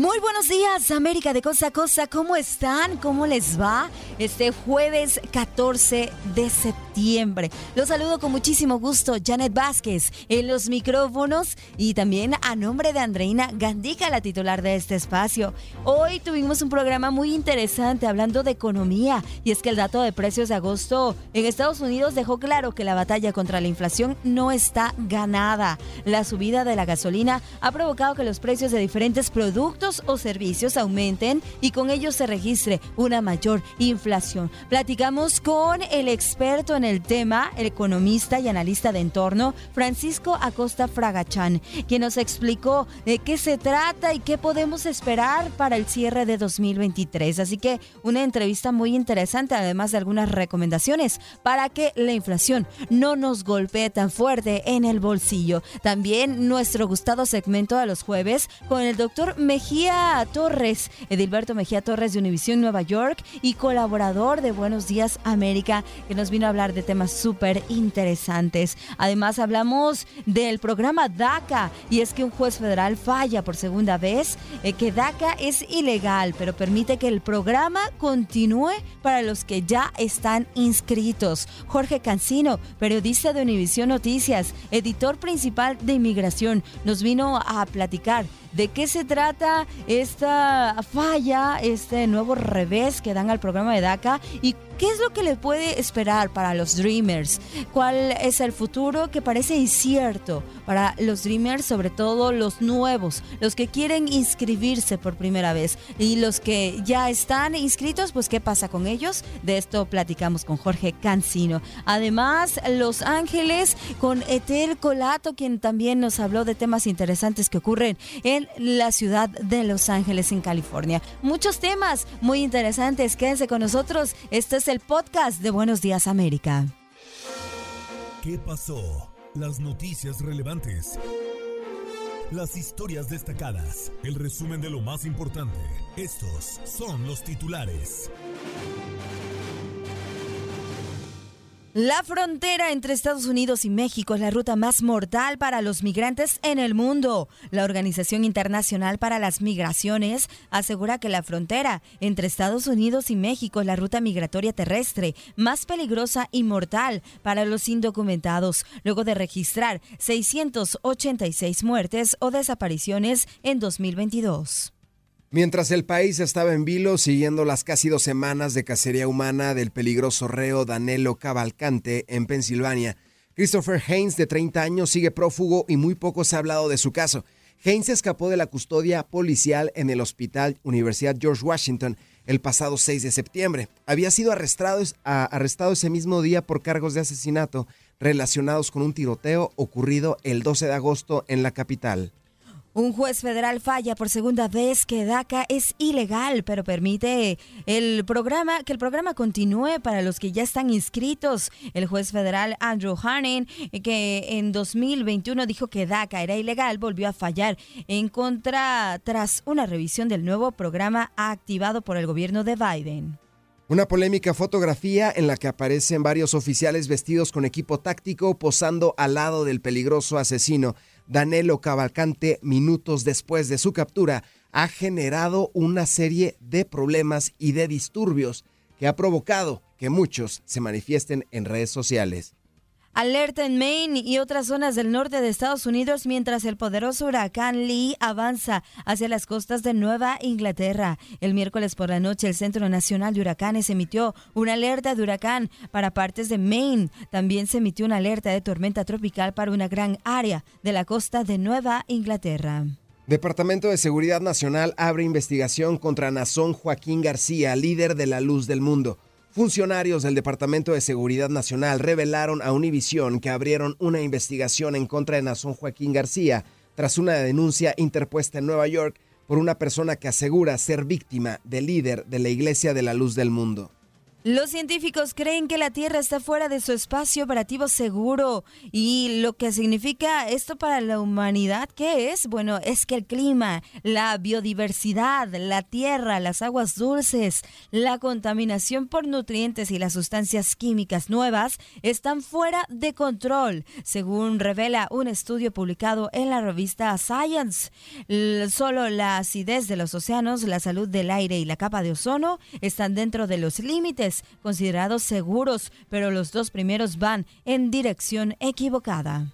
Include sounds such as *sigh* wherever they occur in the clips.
Muy buenos días, América de Cosa a Cosa. ¿Cómo están? ¿Cómo les va? Este jueves 14 de septiembre. Los saludo con muchísimo gusto, Janet Vázquez, en los micrófonos y también a nombre de Andreina Gandica, la titular de este espacio. Hoy tuvimos un programa muy interesante hablando de economía y es que el dato de precios de agosto en Estados Unidos dejó claro que la batalla contra la inflación no está ganada. La subida de la gasolina ha provocado que los precios de diferentes productos o servicios aumenten y con ello se registre una mayor inflación. Platicamos con el experto en el tema, el economista y analista de entorno, Francisco Acosta Fragachán, quien nos explicó de qué se trata y qué podemos esperar para el cierre de 2023. Así que una entrevista muy interesante, además de algunas recomendaciones para que la inflación no nos golpee tan fuerte en el bolsillo. También nuestro gustado segmento de los jueves con el doctor Mejía Torres, Edilberto Mejía Torres de Univisión Nueva York y colaborador de Buenos Días América, que nos vino a hablar de temas súper interesantes. Además hablamos del programa DACA y es que un juez federal falla por segunda vez eh, que DACA es ilegal, pero permite que el programa continúe para los que ya están inscritos. Jorge Cancino, periodista de Univisión Noticias, editor principal de inmigración, nos vino a platicar de qué se trata esta falla, este nuevo revés que dan al programa de DACA y qué es lo que le puede esperar para los Dreamers, cuál es el futuro que parece incierto para los Dreamers, sobre todo los nuevos, los que quieren inscribirse por primera vez y los que ya están inscritos, pues qué pasa con ellos. De esto platicamos con Jorge Cancino. Además, Los Ángeles con Etel Colato, quien también nos habló de temas interesantes que ocurren en la ciudad de Los Ángeles, en California. Muchos temas muy interesantes. Quédense con nosotros. Este es el podcast de Buenos Días América. ¿Qué pasó? Las noticias relevantes. Las historias destacadas. El resumen de lo más importante. Estos son los titulares. La frontera entre Estados Unidos y México es la ruta más mortal para los migrantes en el mundo. La Organización Internacional para las Migraciones asegura que la frontera entre Estados Unidos y México es la ruta migratoria terrestre más peligrosa y mortal para los indocumentados, luego de registrar 686 muertes o desapariciones en 2022. Mientras el país estaba en vilo siguiendo las casi dos semanas de cacería humana del peligroso reo Danilo Cavalcante en Pensilvania, Christopher Haynes, de 30 años, sigue prófugo y muy poco se ha hablado de su caso. Haynes escapó de la custodia policial en el Hospital Universidad George Washington el pasado 6 de septiembre. Había sido arrestado, arrestado ese mismo día por cargos de asesinato relacionados con un tiroteo ocurrido el 12 de agosto en la capital. Un juez federal falla por segunda vez que DACA es ilegal, pero permite el programa que el programa continúe para los que ya están inscritos. El juez federal Andrew Harnan, que en 2021 dijo que DACA era ilegal, volvió a fallar en contra tras una revisión del nuevo programa activado por el gobierno de Biden. Una polémica fotografía en la que aparecen varios oficiales vestidos con equipo táctico posando al lado del peligroso asesino Danilo Cavalcante minutos después de su captura ha generado una serie de problemas y de disturbios que ha provocado que muchos se manifiesten en redes sociales. Alerta en Maine y otras zonas del norte de Estados Unidos mientras el poderoso huracán Lee avanza hacia las costas de Nueva Inglaterra. El miércoles por la noche el Centro Nacional de Huracanes emitió una alerta de huracán para partes de Maine. También se emitió una alerta de tormenta tropical para una gran área de la costa de Nueva Inglaterra. Departamento de Seguridad Nacional abre investigación contra Nazón Joaquín García, líder de la Luz del Mundo. Funcionarios del Departamento de Seguridad Nacional revelaron a Univisión que abrieron una investigación en contra de Nazón Joaquín García tras una denuncia interpuesta en Nueva York por una persona que asegura ser víctima del líder de la Iglesia de la Luz del Mundo. Los científicos creen que la Tierra está fuera de su espacio operativo seguro y lo que significa esto para la humanidad, ¿qué es? Bueno, es que el clima, la biodiversidad, la tierra, las aguas dulces, la contaminación por nutrientes y las sustancias químicas nuevas están fuera de control, según revela un estudio publicado en la revista Science. Solo la acidez de los océanos, la salud del aire y la capa de ozono están dentro de los límites considerados seguros, pero los dos primeros van en dirección equivocada.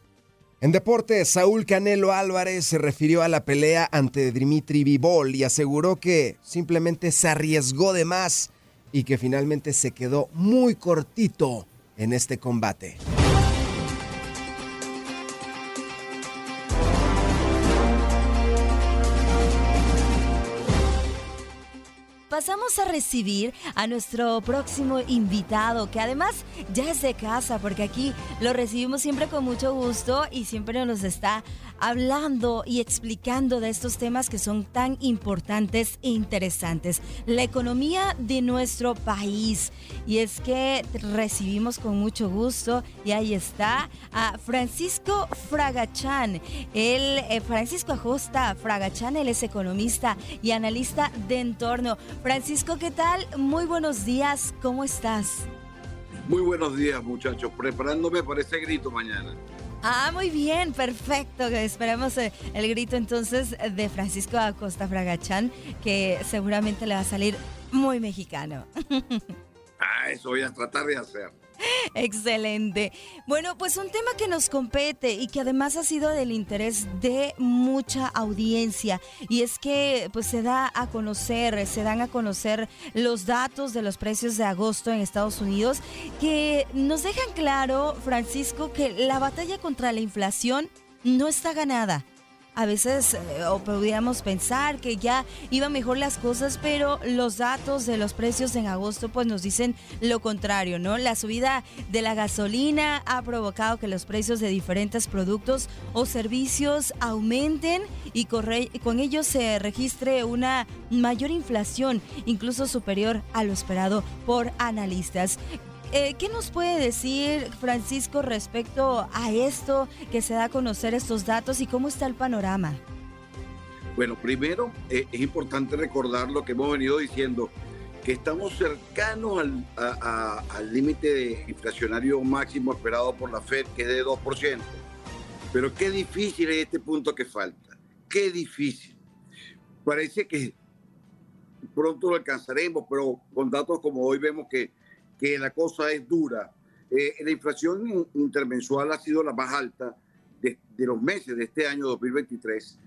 En deporte, Saúl Canelo Álvarez se refirió a la pelea ante Dimitri Vivol y aseguró que simplemente se arriesgó de más y que finalmente se quedó muy cortito en este combate. Pasamos a recibir a nuestro próximo invitado, que además ya es de casa, porque aquí lo recibimos siempre con mucho gusto y siempre nos está hablando y explicando de estos temas que son tan importantes e interesantes. La economía de nuestro país. Y es que recibimos con mucho gusto, y ahí está, a Francisco Fragachán. El eh, Francisco Ajusta Fragachán, él es economista y analista de entorno. Francisco, ¿qué tal? Muy buenos días, ¿cómo estás? Muy buenos días, muchachos. Preparándome para ese grito mañana. Ah, muy bien, perfecto. Esperemos eh, el grito entonces de Francisco Acosta Fragachán, que seguramente le va a salir muy mexicano. *laughs* Ah, eso voy a tratar de hacer. Excelente. Bueno, pues un tema que nos compete y que además ha sido del interés de mucha audiencia y es que pues se da a conocer, se dan a conocer los datos de los precios de agosto en Estados Unidos que nos dejan claro, Francisco, que la batalla contra la inflación no está ganada a veces eh, o podríamos pensar que ya iban mejor las cosas, pero los datos de los precios en agosto pues nos dicen lo contrario, ¿no? La subida de la gasolina ha provocado que los precios de diferentes productos o servicios aumenten y con ello se registre una mayor inflación, incluso superior a lo esperado por analistas. Eh, ¿Qué nos puede decir Francisco respecto a esto que se da a conocer estos datos y cómo está el panorama? Bueno, primero eh, es importante recordar lo que hemos venido diciendo, que estamos cercanos al límite inflacionario máximo esperado por la Fed, que es de 2%. Pero qué difícil es este punto que falta, qué difícil. Parece que pronto lo alcanzaremos, pero con datos como hoy vemos que que la cosa es dura. Eh, la inflación intermensual ha sido la más alta de, los meses de este año 2023.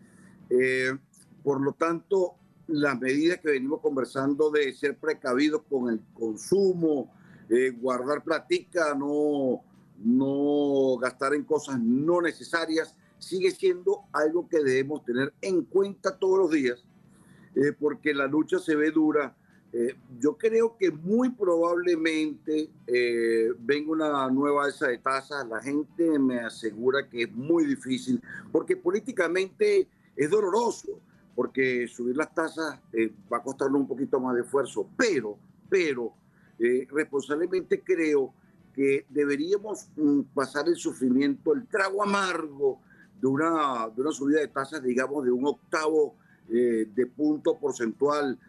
Eh, por lo tanto, las medidas que venimos conversando de ser precavidos con el consumo, eh, guardar platica, no, no gastar en cosas no necesarias, sigue siendo algo que debemos tener en cuenta todos los días, porque la lucha se ve dura eh, yo creo que muy probablemente eh, venga una nueva alza de tasas. La gente me asegura que es muy difícil, porque políticamente es doloroso, porque subir las tasas eh, va a costarle un poquito más de esfuerzo, pero, pero responsablemente creo que deberíamos mm, pasar el sufrimiento, el trago amargo de una, de una subida de tasas, digamos, de un octavo de punto porcentual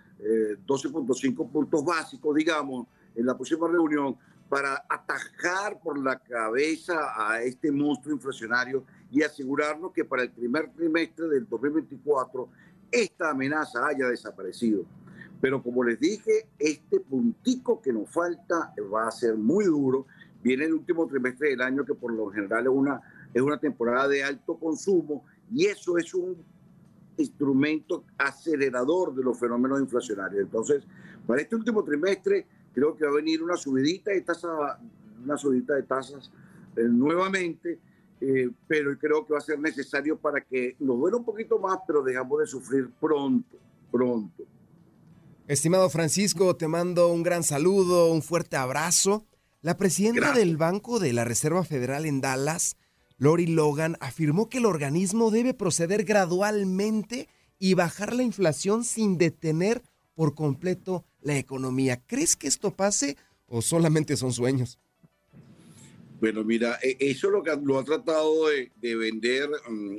12.5 eh, puntos básicos, digamos, en la próxima reunión para atajar por la cabeza a este monstruo inflacionario y asegurarnos que para el primer trimestre del 2024 esta amenaza haya desaparecido. Pero como les dije, este puntico que nos falta va a ser muy duro viene el último trimestre del año que por lo general es una, es una temporada de alto consumo y eso es un instrumento acelerador de los fenómenos inflacionarios. Entonces, para este último trimestre creo que va a venir una subidita de tasas, una subidita de tasas eh, nuevamente, eh, pero creo que va a ser necesario para que nos duele un poquito más, pero dejamos de sufrir pronto, pronto. Estimado Francisco, te mando un gran saludo, un fuerte abrazo. La presidenta del Banco de la Reserva Federal en Dallas, Lori Logan, afirmó que el organismo debe proceder gradualmente y bajar la inflación sin detener por completo la economía. ¿Crees que esto pase o solamente son sueños? Bueno, mira, e, eso es lo que lo ha tratado de, vender mm,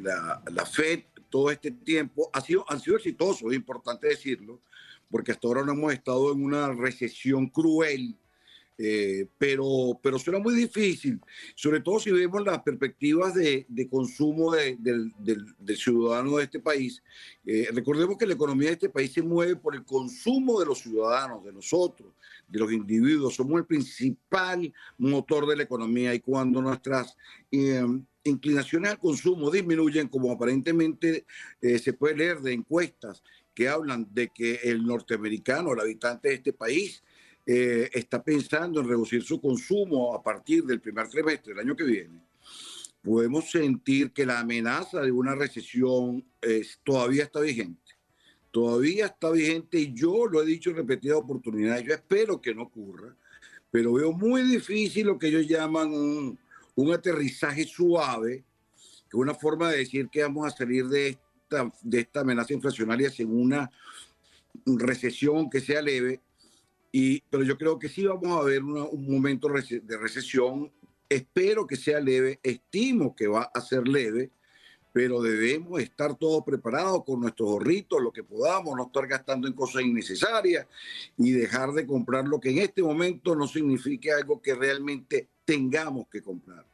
la, la, Fed todo este tiempo. Ha sido, han sido exitosos, es importante decirlo, porque hasta ahora no hemos estado en una recesión cruel eh, pero, pero suena muy difícil, sobre todo si vemos las perspectivas de, consumo del, ciudadano de este país. Eh, recordemos que la economía de este país se mueve por el consumo de los ciudadanos, de nosotros, de los individuos. Somos el principal motor de la economía y cuando nuestras eh, inclinaciones al consumo disminuyen, como aparentemente se puede leer de encuestas que hablan de que el norteamericano, el habitante de este país, eh, está pensando en reducir su consumo a partir del primer trimestre del año que viene, podemos sentir que la amenaza de una recesión todavía está vigente. Todavía está vigente y yo lo he dicho en repetidas oportunidades. Yo espero que no ocurra, pero veo muy difícil lo que ellos llaman un, un aterrizaje suave, que es una forma de decir que vamos a salir de esta, de esta amenaza inflacionaria sin una recesión que sea leve, y, pero yo creo que sí vamos a ver un momento de recesión. Espero que sea leve, estimo que va a ser leve, pero debemos estar todos preparados con nuestros ahorritos, lo que podamos, no estar gastando en cosas innecesarias y dejar de comprar lo que en este momento no signifique algo que realmente tengamos que comprar.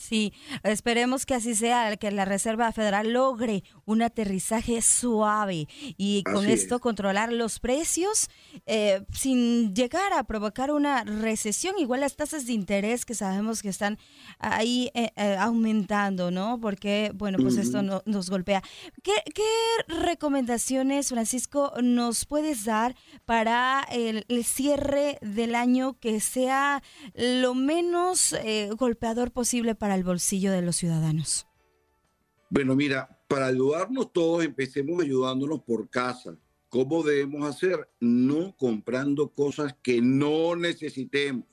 Sí, esperemos que así sea, que la Reserva Federal logre un aterrizaje suave y con esto controlar los precios eh, sin llegar a provocar una recesión. Igual las tasas de interés que sabemos que están ahí eh, eh, aumentando, ¿no? Porque, bueno, pues esto nos golpea. ¿Qué, recomendaciones, Francisco, nos puedes dar para el, cierre del año que sea lo menos golpeador posible para el bolsillo de los ciudadanos? Bueno, mira, para ayudarnos todos, empecemos ayudándonos por casa. ¿Cómo debemos hacer? No comprando cosas que no necesitemos.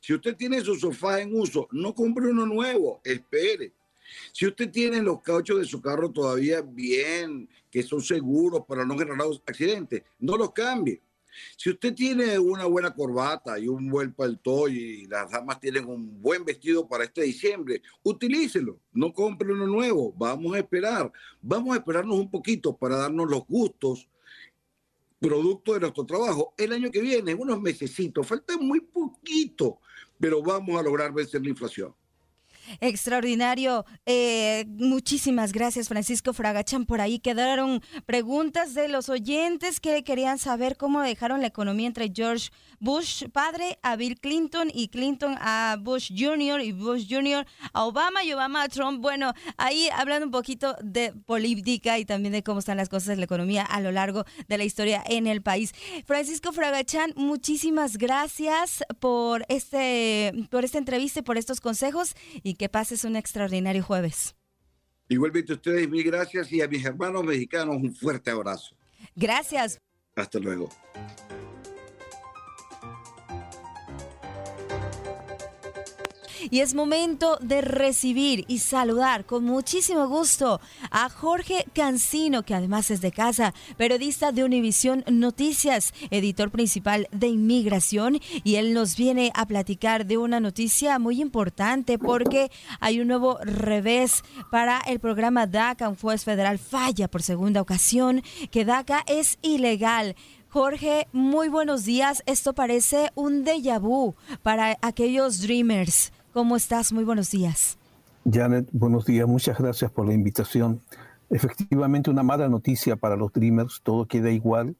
Si usted tiene su sofá en uso, no compre uno nuevo, espere. Si usted tiene los cauchos de su carro todavía bien, que son seguros para no generar accidentes, no los cambie. Si usted tiene una buena corbata y un buen palto y las damas tienen un buen vestido para este diciembre, utilícelo, no compre uno nuevo, vamos a esperar, vamos a esperarnos un poquito para darnos los gustos producto de nuestro trabajo. El año que viene, unos mesecitos, falta muy poquito, pero vamos a lograr vencer la inflación. Extraordinario. Eh, muchísimas gracias, Francisco Fragachan. Por ahí quedaron preguntas de los oyentes que querían saber cómo dejaron la economía entre George Bush padre a Bill Clinton y Clinton a Bush Jr. y Bush Jr. a Obama y Obama a Trump. Bueno, ahí hablando un poquito de política y también de cómo están las cosas de la economía a lo largo de la historia en el país. Francisco Fragachan, muchísimas gracias por este por esta entrevista y por estos consejos y que pases un extraordinario jueves. Igualmente ustedes, mil gracias y a mis hermanos mexicanos un fuerte abrazo. Gracias. Hasta luego. Y es momento de recibir y saludar con muchísimo gusto a Jorge Cancino, que además es de casa, periodista de Univisión Noticias, editor principal de inmigración, y él nos viene a platicar de una noticia muy importante porque hay un nuevo revés para el programa DACA. Un juez federal falla por segunda ocasión que DACA es ilegal. Jorge, muy buenos días. Esto parece un déjà vu para aquellos dreamers. ¿Cómo estás? Muy buenos días. Janet, buenos días. Muchas gracias por la invitación. Efectivamente, una mala noticia para los Dreamers. Todo queda igual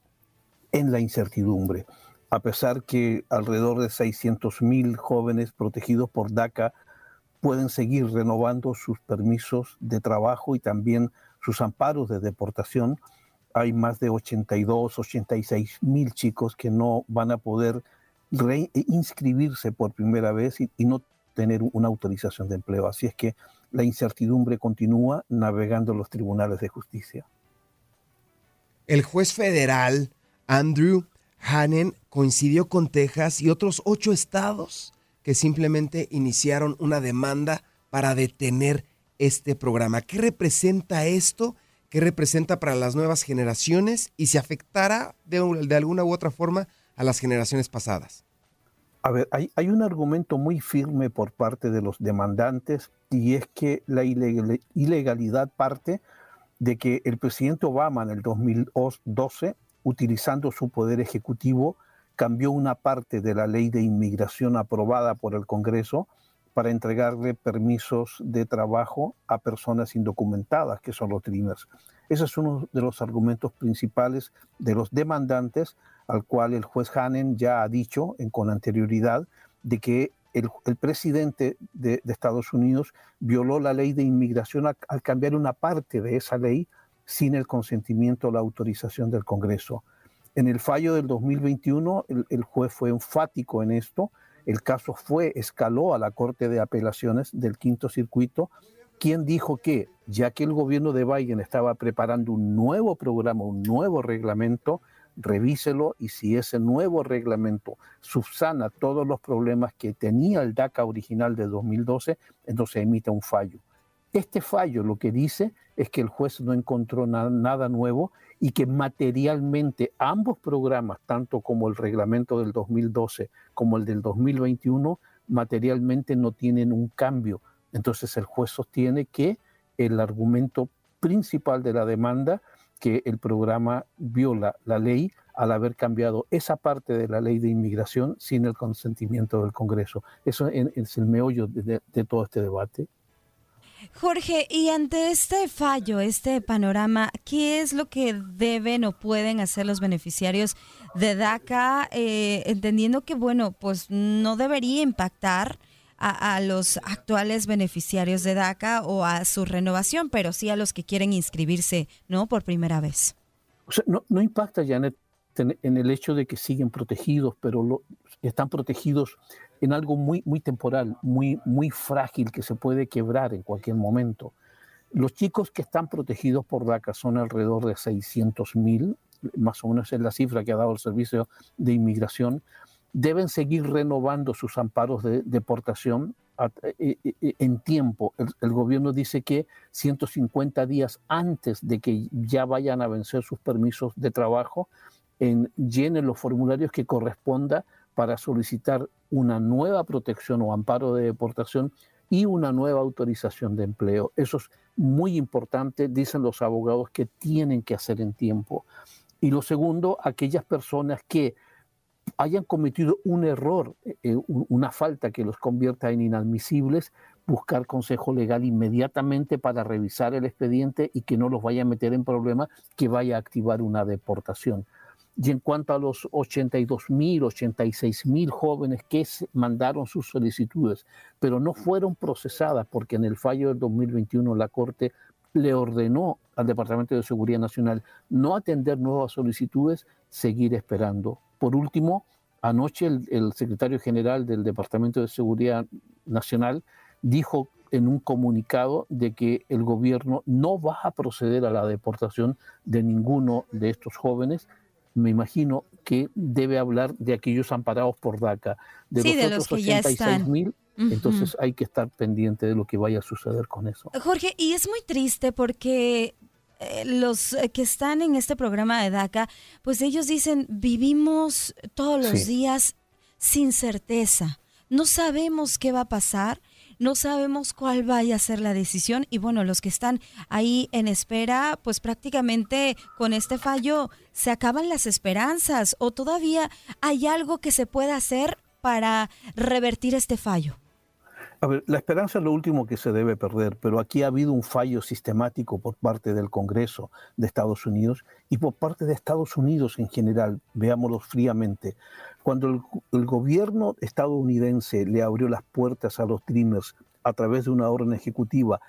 en la incertidumbre. a pesar que alrededor de 600.000 jóvenes protegidos por DACA pueden seguir renovando sus permisos de trabajo y también sus amparos de deportación, hay más de 82, 86 mil chicos que no van a poder reinscribirse por primera vez y, y no tener una autorización de empleo. Así es que la incertidumbre continúa navegando los tribunales de justicia. El juez federal Andrew Hanen coincidió con Texas y otros ocho estados que simplemente iniciaron una demanda para detener este programa. ¿Qué representa esto? ¿Qué representa para las nuevas generaciones? ¿Y se afectará de alguna u otra forma a las generaciones pasadas? A ver, hay, un argumento muy firme por parte de los demandantes y es que la ilegalidad parte de que el presidente Obama en el 2012, utilizando su poder ejecutivo, cambió una parte de la ley de inmigración aprobada por el Congreso para entregarle permisos de trabajo a personas indocumentadas, que son los dreamers. Ese es uno de los argumentos principales de los demandantes, al cual el juez Hanen ya ha dicho con anterioridad de que el, presidente de, Estados Unidos violó la ley de inmigración al, al cambiar una parte de esa ley sin el consentimiento o la autorización del Congreso. En el fallo del 2021, el, el, juez fue enfático en esto. El caso fue, escaló a la Corte de Apelaciones del Quinto Circuito, quien dijo que, ya que el gobierno de Biden estaba preparando un nuevo programa, un nuevo reglamento, revíselo y si ese nuevo reglamento subsana todos los problemas que tenía el DACA original de 2012, entonces emite un fallo. Este fallo lo que dice es que el juez no encontró na nada nuevo y que materialmente ambos programas, tanto como el reglamento del 2012 como el del 2021, materialmente no tienen un cambio. Entonces el juez sostiene que el argumento principal de la demanda, que el programa viola la ley al haber cambiado esa parte de la ley de inmigración sin el consentimiento del Congreso. Eso es el meollo de, de todo este debate. Jorge, y ante este fallo, este panorama, ¿qué es lo que deben o pueden hacer los beneficiarios de DACA, eh, entendiendo que, bueno, pues no debería impactar a, a, los actuales beneficiarios de DACA o a su renovación, pero sí a los que quieren inscribirse, ¿no? Por primera vez. O sea, no, no impacta, Janet, en, el hecho de que siguen protegidos, pero lo, están protegidos en algo muy, muy temporal, muy, muy frágil, que se puede quebrar en cualquier momento. Los chicos que están protegidos por DACA son alrededor de 600 mil, más o menos es la cifra que ha dado el Servicio de Inmigración, deben seguir renovando sus amparos de deportación e, e, e, en tiempo. El, gobierno dice que 150 días antes de que ya vayan a vencer sus permisos de trabajo, en, llenen los formularios que corresponda para solicitar una nueva protección o amparo de deportación y una nueva autorización de empleo. Eso es muy importante, dicen los abogados, que tienen que hacer en tiempo. Y lo segundo, aquellas personas que hayan cometido un error, eh, una falta que los convierta en inadmisibles, buscar consejo legal inmediatamente para revisar el expediente y que no los vaya a meter en problemas, que vaya a activar una deportación. Y en cuanto a los 82 mil, 86 mil jóvenes que mandaron sus solicitudes, pero no fueron procesadas porque en el fallo del 2021 la Corte le ordenó al Departamento de Seguridad Nacional no atender nuevas solicitudes, seguir esperando. Por último, anoche el, el secretario general del Departamento de Seguridad Nacional dijo en un comunicado de que el gobierno no va a proceder a la deportación de ninguno de estos jóvenes me imagino que debe hablar de aquellos amparados por DACA, de sí, los de otros los que ya 86 mil. Uh -huh. Entonces hay que estar pendiente de lo que vaya a suceder con eso. Jorge, y es muy triste porque eh, los que están en este programa de DACA, pues ellos dicen, vivimos todos los sí. días sin certeza, no sabemos qué va a pasar no sabemos cuál vaya a ser la decisión y bueno, los que están ahí en espera, pues prácticamente con este fallo se acaban las esperanzas o todavía hay algo que se pueda hacer para revertir este fallo. A ver, la esperanza es lo último que se debe perder, pero aquí ha habido un fallo sistemático por parte del Congreso de Estados Unidos y por parte de Estados Unidos en general, veámoslo fríamente. Cuando el, gobierno estadounidense le abrió las puertas a los Dreamers a través de una orden ejecutiva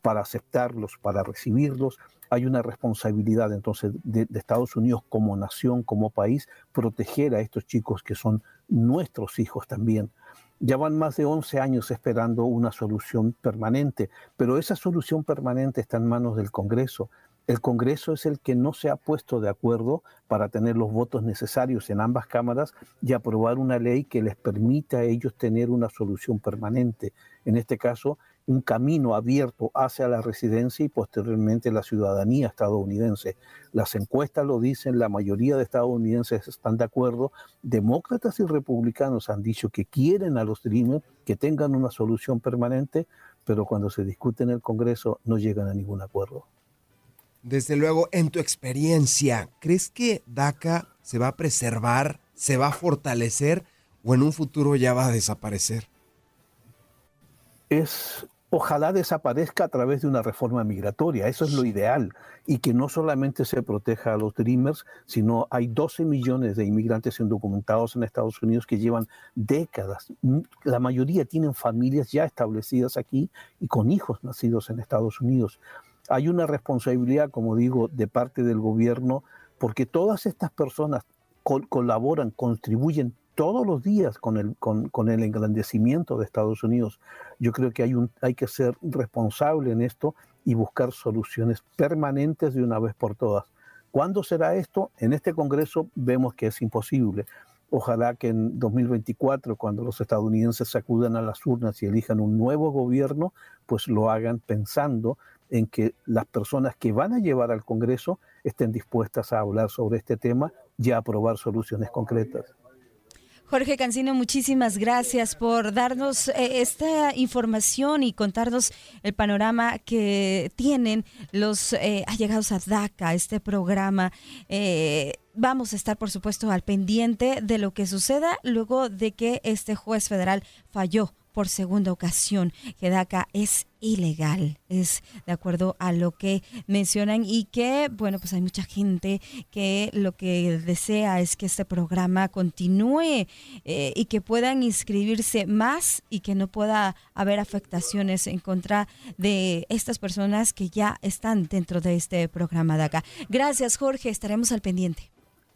para aceptarlos, para recibirlos, hay una responsabilidad entonces de, Estados Unidos como nación, como país, proteger a estos chicos que son nuestros hijos también. Ya van más de 11 años esperando una solución permanente, pero esa solución permanente está en manos del Congreso. El Congreso es el que no se ha puesto de acuerdo para tener los votos necesarios en ambas cámaras y aprobar una ley que les permita a ellos tener una solución permanente. En este caso, un camino abierto hacia la residencia y posteriormente la ciudadanía estadounidense. Las encuestas lo dicen, la mayoría de estadounidenses están de acuerdo. Demócratas y republicanos han dicho que quieren a los Dreamers que tengan una solución permanente, pero cuando se discute en el Congreso no llegan a ningún acuerdo. Desde luego, en tu experiencia, ¿crees que DACA se va a preservar, se va a fortalecer o en un futuro ya va a desaparecer? Es ojalá desaparezca a través de una reforma migratoria. Eso es lo ideal. Y que no solamente se proteja a los Dreamers, sino hay 12 millones de inmigrantes indocumentados en Estados Unidos que llevan décadas. La mayoría tienen familias ya establecidas aquí y con hijos nacidos en Estados Unidos. Hay una responsabilidad, como digo, de parte del gobierno, porque todas estas personas col colaboran, contribuyen todos los días con el, con, el engrandecimiento de Estados Unidos. Yo creo que hay, un, hay que ser responsable en esto y buscar soluciones permanentes de una vez por todas. ¿Cuándo será esto? En este Congreso vemos que es imposible. Ojalá que en 2024, cuando los estadounidenses acudan a las urnas y elijan un nuevo gobierno, pues lo hagan pensando en que las personas que van a llevar al Congreso estén dispuestas a hablar sobre este tema y a aprobar soluciones concretas. Jorge Cancino, muchísimas gracias por darnos eh, esta información y contarnos el panorama que tienen los eh, allegados a DACA, este programa. Eh, vamos a estar, por supuesto, al pendiente de lo que suceda luego de que este juez federal falló por segunda ocasión que DACA es ilegal, es de acuerdo a lo que mencionan y que, bueno, pues hay mucha gente que lo que desea es que este programa continúe eh, y que puedan inscribirse más y que no pueda haber afectaciones en contra de estas personas que ya están dentro de este programa DACA. Gracias, Jorge, estaremos al pendiente.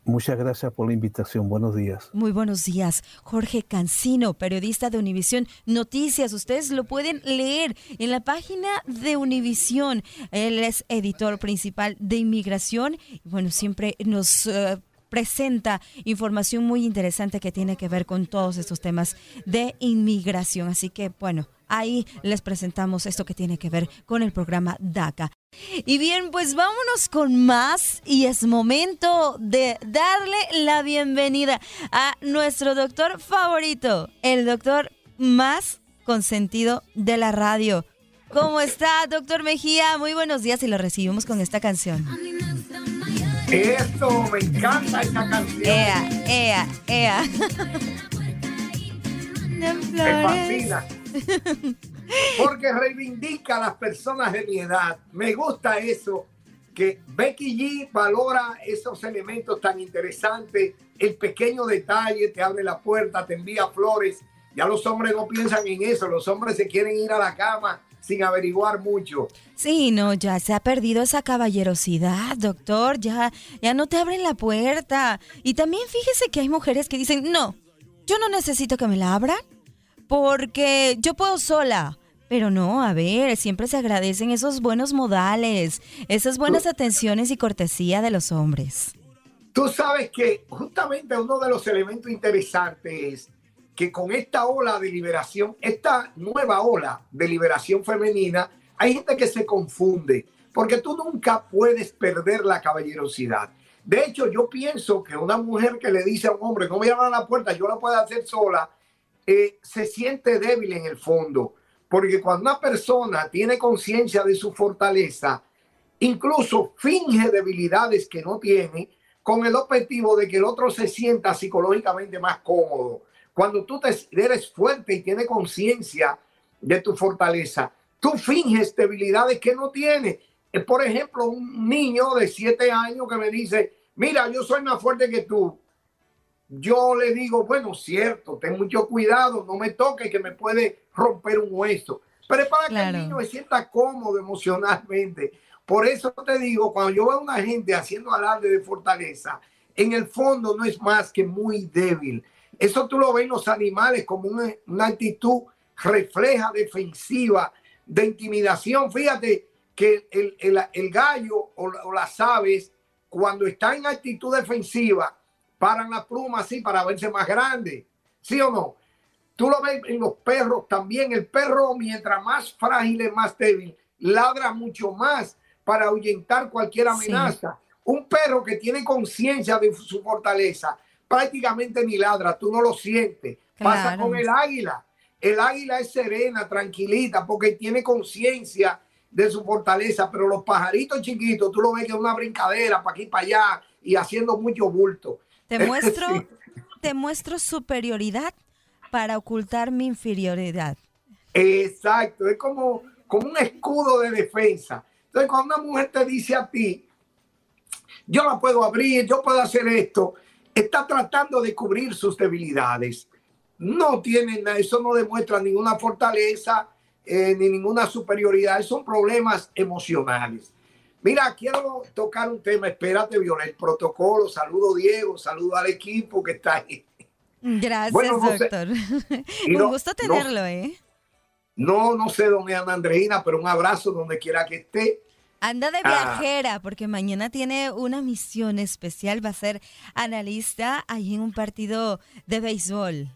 Muchas gracias por la invitación. Buenos días. Muy buenos días. Jorge Cancino, periodista de Univisión Noticias. Ustedes lo pueden leer en la página de Univisión. Él es editor principal de inmigración. Bueno, siempre nos... Uh, presenta información muy interesante que tiene que ver con todos estos temas de inmigración. Así que, bueno, ahí les presentamos esto que tiene que ver con el programa DACA. Y bien, pues vámonos con más y es momento de darle la bienvenida a nuestro doctor favorito, el doctor más consentido de la radio. ¿Cómo está, doctor Mejía? Muy buenos días y lo recibimos con esta canción. Eso, me encanta esta canción. Ea, ea, ea. Me fascina. *laughs* Porque reivindica a las personas de mi edad. Me gusta eso, que Becky G valora esos elementos tan interesantes. El pequeño detalle te abre la puerta, te envía flores. Ya los hombres no piensan en eso. Los hombres se quieren ir a la cama sin averiguar mucho. Sí, no, ya se ha perdido esa caballerosidad, doctor. Ya, ya no te abren la puerta. Y también fíjese que hay mujeres que dicen, no, yo no necesito que me la abran porque yo puedo sola. Pero no, a ver, siempre se agradecen esos buenos modales, esas buenas atenciones y cortesía de los hombres. Tú sabes que justamente uno de los elementos interesantes es que con esta ola de liberación, esta nueva ola de liberación femenina, hay gente que se confunde, porque tú nunca puedes perder la caballerosidad. De hecho, yo pienso que una mujer que le dice a un hombre, no me llama a la puerta, yo la puedo hacer sola, eh, se siente débil en el fondo, porque cuando una persona tiene conciencia de su fortaleza, incluso finge debilidades que no tiene, con el objetivo de que el otro se sienta psicológicamente más cómodo. Cuando tú te, eres fuerte y tienes conciencia de tu fortaleza. Tú finges debilidades que no tienes. Eh, por ejemplo, un niño de siete años que me dice, mira, yo soy más fuerte que tú. Yo le digo, bueno, cierto, ten mucho cuidado, no me toque que me puede romper un hueso. Pero es para que el niño se sienta cómodo emocionalmente. Por eso te digo, cuando yo veo a una gente haciendo alarde de fortaleza, en el fondo no es más que muy débil. Eso tú lo ves en los animales como una, actitud refleja defensiva de intimidación. Fíjate que el, gallo o, las aves, cuando están en actitud defensiva, paran la pluma así para verse más grande. ¿Sí o no? Tú lo ves en los perros también. El perro, mientras más frágil y más débil, ladra mucho más para ahuyentar cualquier amenaza. Un perro que tiene conciencia de su fortaleza prácticamente ni ladra, tú no lo sientes. Pasa con el águila. El águila es serena, tranquilita, porque tiene conciencia de su fortaleza, pero los pajaritos chiquitos, tú lo ves que es una brincadera para aquí para allá y haciendo mucho bulto. Te *laughs* muestro, te muestro superioridad para ocultar mi inferioridad. Exacto, es como, como un escudo de defensa. Entonces, cuando una mujer te dice a ti, yo la puedo abrir, yo puedo hacer esto. Está tratando de cubrir sus debilidades. No tiene, eso no demuestra ninguna fortaleza eh, ni ninguna superioridad. Son problemas emocionales. Mira, quiero tocar un tema. Espérate, Viola, el protocolo. Saludo, Diego. Saludo al equipo que está ahí. Gracias, doctor. *laughs* un gusto tenerlo, ¿eh? No, no sé dónde anda Andreina, pero un abrazo donde quiera que esté. Anda de ah. viajera porque mañana tiene una misión especial, va a ser analista ahí en un partido de béisbol.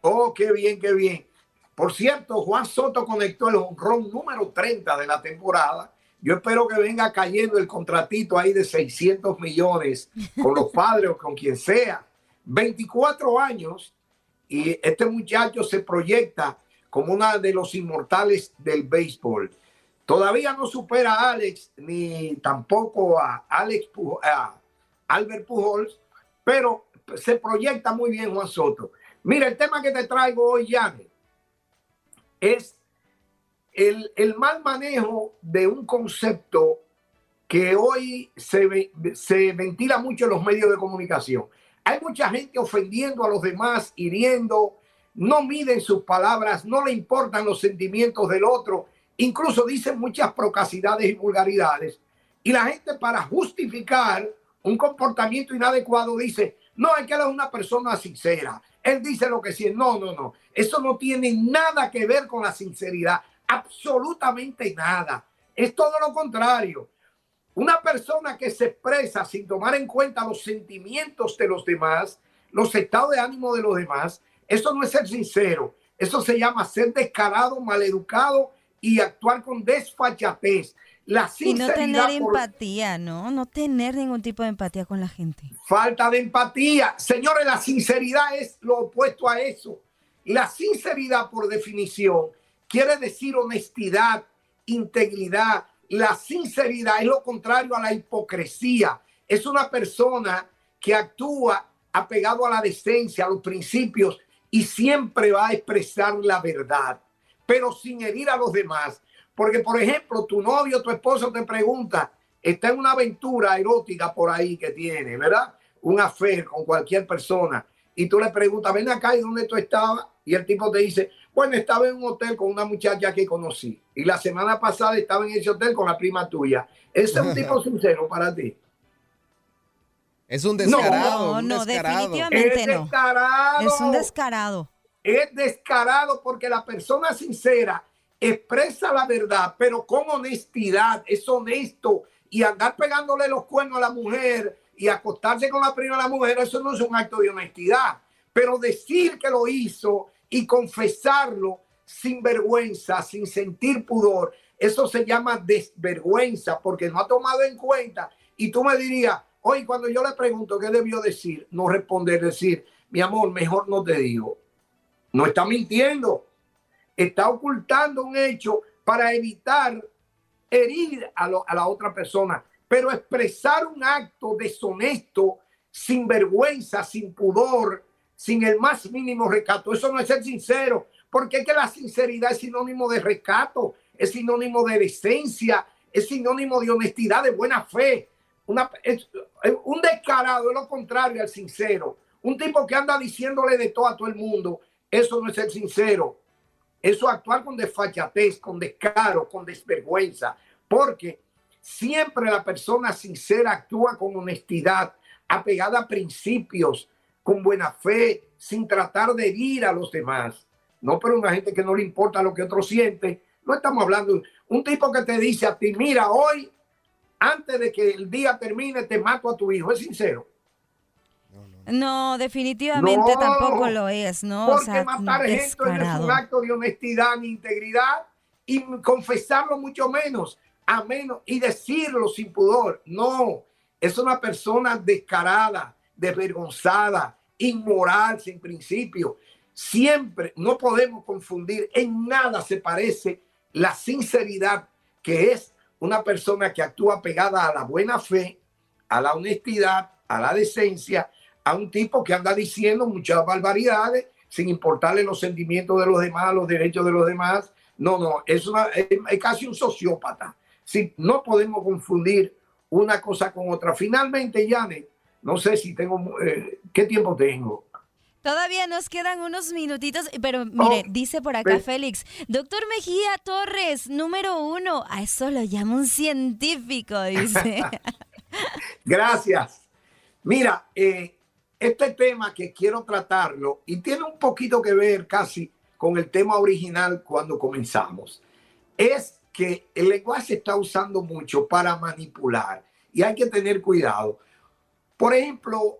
Oh, qué bien, qué bien. Por cierto, Juan Soto conectó el honrón número 30 de la temporada. Yo espero que venga cayendo el contratito ahí de 600 millones con los padres o con quien sea. 24 años y este muchacho se proyecta como uno de los inmortales del béisbol. Todavía no supera a Alex ni tampoco a Alex Albert Pujols, pero se proyecta muy bien Juan Soto. Mira, el tema que te traigo hoy, Yane, es el, mal manejo de un concepto que hoy se, se ventila mucho en los medios de comunicación. Hay mucha gente ofendiendo a los demás, hiriendo, no miden sus palabras, no le importan los sentimientos del otro Incluso dicen muchas procacidades y vulgaridades. Y la gente para justificar un comportamiento inadecuado dice, no, es que él una persona sincera. Él dice lo que sí. No, no, no. Eso no tiene nada que ver con la sinceridad. Absolutamente nada. Es todo lo contrario. Una persona que se expresa sin tomar en cuenta los sentimientos de los demás, los estados de ánimo de los demás, eso no es ser sincero. Eso se llama ser descarado, maleducado y actuar con desfachatez. La y no tener empatía, ¿no? No tener ningún tipo de empatía con la gente. Falta de empatía. Señores, la sinceridad es lo opuesto a eso. La sinceridad, por definición, quiere decir honestidad, integridad. La sinceridad es lo contrario a la hipocresía. Es una persona que actúa apegado a la decencia, a los principios y siempre va a expresar la verdad pero sin herir a los demás. Porque, por ejemplo, tu novio, tu esposo te pregunta, está en una aventura erótica por ahí que tiene, ¿verdad? Una fe con cualquier persona. Y tú le preguntas, ven acá, ¿y dónde tú estabas? Y el tipo te dice, bueno, estaba en un hotel con una muchacha que conocí. Y la semana pasada estaba en ese hotel con la prima tuya. Ese es un tipo *laughs* sincero para ti. Es un descarado. No, no, definitivamente no. Es un descarado es descarado porque la persona sincera expresa la verdad, pero con honestidad, es honesto. Y andar pegándole los cuernos a la mujer y acostarse con la prima de la mujer, eso no es un acto de honestidad. Pero decir que lo hizo y confesarlo sin vergüenza, sin sentir pudor, eso se llama desvergüenza porque no ha tomado en cuenta. Y tú me dirías, hoy cuando yo le pregunto qué debió decir, no responder, decir, mi amor, mejor no te digo no está mintiendo, está ocultando un hecho para evitar herir a, la otra persona, pero expresar un acto deshonesto, sin vergüenza, sin pudor, sin el más mínimo recato, eso no es ser sincero, porque es que la sinceridad es sinónimo de rescato, es sinónimo de decencia, es sinónimo de honestidad, de buena fe. Una, un descarado es lo contrario al sincero. Un tipo que anda diciéndole de todo a todo el mundo, eso no es ser sincero. Eso es actuar con desfachatez, con descaro, con desvergüenza. Porque siempre la persona sincera actúa con honestidad, apegada a principios, con buena fe, sin tratar de herir a los demás. No, pero una gente que no le importa lo que otro siente. No estamos hablando. Un tipo que te dice a ti, mira, hoy, antes de que el día termine, te mato a tu hijo. Es sincero. No, definitivamente tampoco lo es, ¿no? Porque matar gente es un acto de honestidad ni integridad y confesarlo mucho menos, a menos, y decirlo sin pudor. No, es una persona descarada, desvergonzada, inmoral sin principio. Siempre no podemos confundir, en nada se parece la sinceridad, que es una persona que actúa pegada a la buena fe, a la honestidad, a la decencia, a un tipo que anda diciendo muchas barbaridades sin importarle los sentimientos de los demás, los derechos de los demás. No, no, es, una, es, casi un sociópata. Si no podemos confundir una cosa con otra. Finalmente, Janet, no sé si tengo, eh, ¿qué tiempo tengo? Todavía nos quedan unos minutitos, pero mire, oh, dice por acá Félix, doctor Mejía Torres, número uno, a eso lo llama un científico, *laughs* dice. *laughs* Gracias. Mira, eh, este tema que quiero tratarlo y tiene un poquito que ver casi con el tema original cuando comenzamos, es que el lenguaje se está usando mucho para manipular y hay que tener cuidado. Por ejemplo,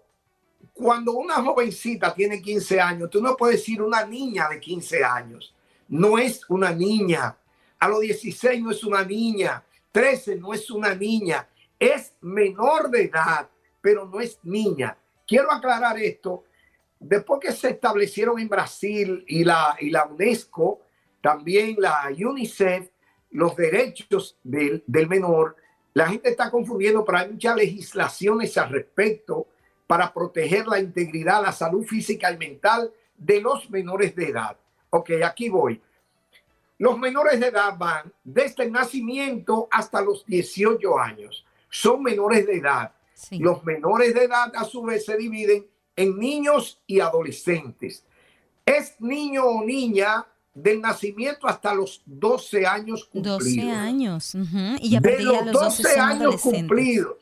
cuando una jovencita tiene 15 años, tú no puedes decir una niña de 15 años. No es una niña. A los 16 no es una niña. 13 no es una niña. Es menor de edad, pero no es niña. Quiero aclarar esto. Después que se establecieron en Brasil y la, y la UNESCO, también la UNICEF, los derechos del, del menor, la gente está confundiendo, pero hay muchas legislaciones al respecto para proteger la integridad, la salud física y mental de los menores de edad. Ok, aquí voy. Los menores de edad van desde el nacimiento hasta los 18 años. Son menores de edad. Los menores de edad a su vez se dividen en niños y adolescentes. Es niño o niña del nacimiento hasta los 12 años cumplidos. 12 años. Y a de los, 12, años cumplidos.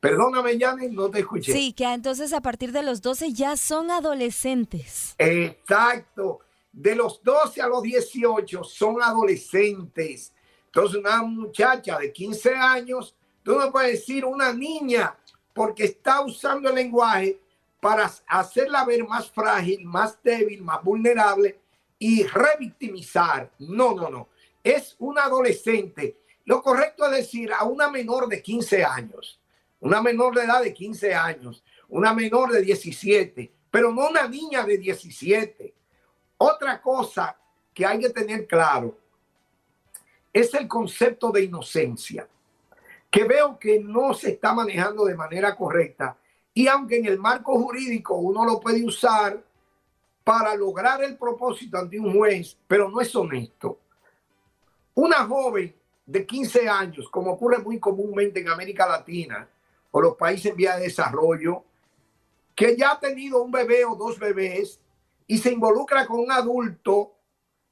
Perdóname, Janet, no te escuché. Sí, que entonces a partir de los 12 ya son adolescentes. Exacto. De los 12 a los 18 son adolescentes. Entonces una muchacha de 15 años Tú no puedes decir una niña porque está usando el lenguaje para hacerla ver más frágil, más débil, más vulnerable y revictimizar. No, no, no. Es un adolescente. Lo correcto es decir a una menor de 15 años, una menor de edad de 15 años, una menor de 17, pero no una niña de 17. Otra cosa que hay que tener claro es el concepto de inocencia que veo que no se está manejando de manera correcta. Y aunque en el marco jurídico uno lo puede usar para lograr el propósito ante un juez, pero no es honesto. Una joven de 15 años, como ocurre muy comúnmente en América Latina o los países en vía de desarrollo, que ya ha tenido un bebé o dos bebés y se involucra con un adulto,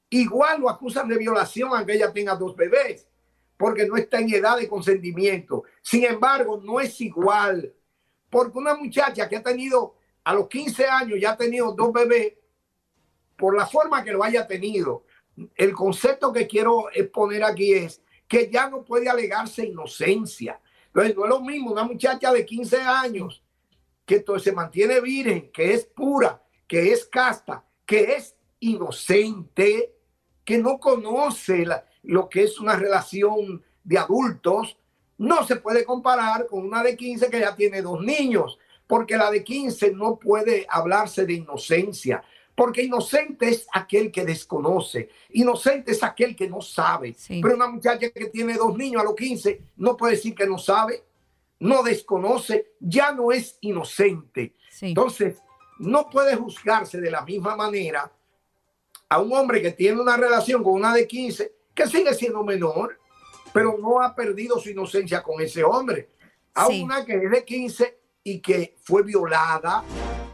igual lo acusan de violación aunque ella tenga dos bebés porque no está en edad de consentimiento. Sin embargo, no es igual, porque una muchacha que ha tenido a los 15 años, ya ha tenido dos bebés, por la forma que lo haya tenido, el concepto que quiero exponer aquí es que ya no puede alegarse inocencia. Entonces, no es lo mismo una muchacha de 15 años que se mantiene virgen, que es pura, que es casta, que es inocente, que no conoce lo que es una relación de adultos, no se puede comparar con una de 15 que ya tiene dos niños, porque la de 15 no puede hablarse de inocencia, porque inocente es aquel que desconoce, inocente es aquel que no sabe. Pero una muchacha que tiene dos niños a los 15 no puede decir que no sabe, no desconoce, ya no es inocente. Entonces, no puede juzgarse de la misma manera a un hombre que tiene una relación con una de 15, que sigue siendo menor, pero no ha perdido su inocencia con ese hombre. A una que es de 15 y que fue violada,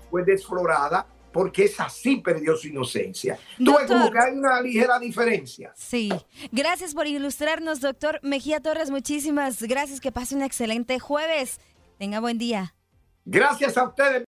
fue desflorada, porque esa sí perdió su inocencia. Tú ves como que hay una ligera diferencia. Sí. Gracias por ilustrarnos, doctor Mejía Torres. Muchísimas gracias. Que pase un excelente jueves. Tenga buen día. Gracias a ustedes.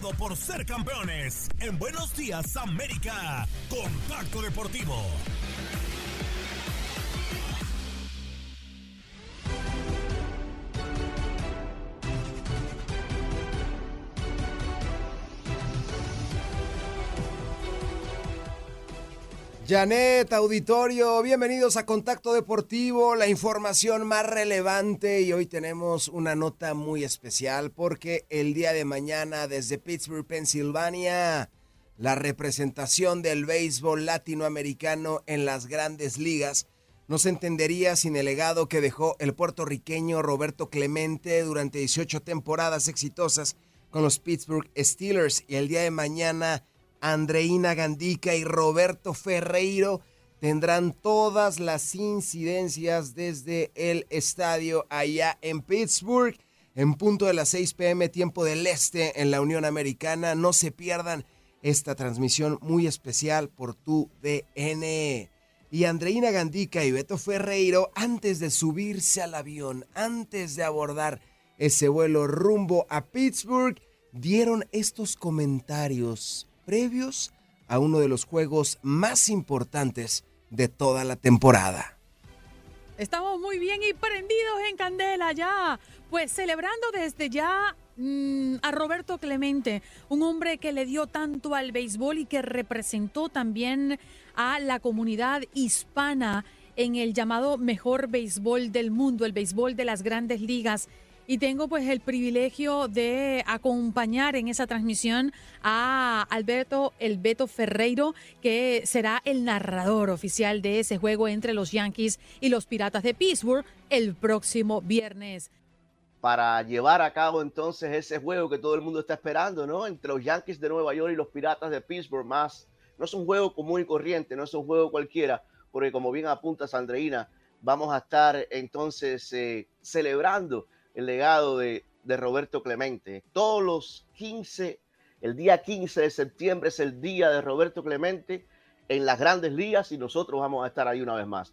Todo por ser campeones. En Buenos Días América. Contacto Deportivo. Janet, auditorio, bienvenidos a Contacto Deportivo, la información más relevante. Y hoy tenemos una nota muy especial porque el día de mañana desde Pittsburgh, Pensilvania, la representación del béisbol latinoamericano en las grandes ligas no se entendería sin el legado que dejó el puertorriqueño Roberto Clemente durante 18 temporadas exitosas con los Pittsburgh Steelers. Y el día de mañana Andreina Gandica y Roberto Ferreiro tendrán todas las incidencias desde el estadio allá en Pittsburgh. En punto de las 6 pm tiempo del este en la Unión Americana. No se pierdan esta transmisión muy especial por tu DN. Y Andreina Gandica y Beto Ferreiro, antes de subirse al avión, antes de abordar ese vuelo rumbo a Pittsburgh, dieron estos comentarios previos a uno de los juegos más importantes de toda la temporada. Estamos muy bien y prendidos en candela ya, pues celebrando desde ya mm, a Roberto Clemente, un hombre que le dio tanto al béisbol y que representó también a la comunidad hispana en el llamado mejor béisbol del mundo, el béisbol de las grandes ligas y tengo pues el privilegio de acompañar en esa transmisión a Alberto El Beto Ferreiro, que será el narrador oficial de ese juego entre los Yankees y los Piratas de Pittsburgh el próximo viernes. Para llevar a cabo entonces ese juego que todo el mundo está esperando, ¿no? Entre los Yankees de Nueva York y los Piratas de Pittsburgh, más. No es un juego común y corriente, no es un juego cualquiera, porque como bien apunta Sandreina, vamos a estar entonces eh, celebrando el legado de, Roberto Clemente. Todos los 15, el día 15 de septiembre es el día de Roberto Clemente en las grandes ligas y nosotros vamos a estar ahí una vez más.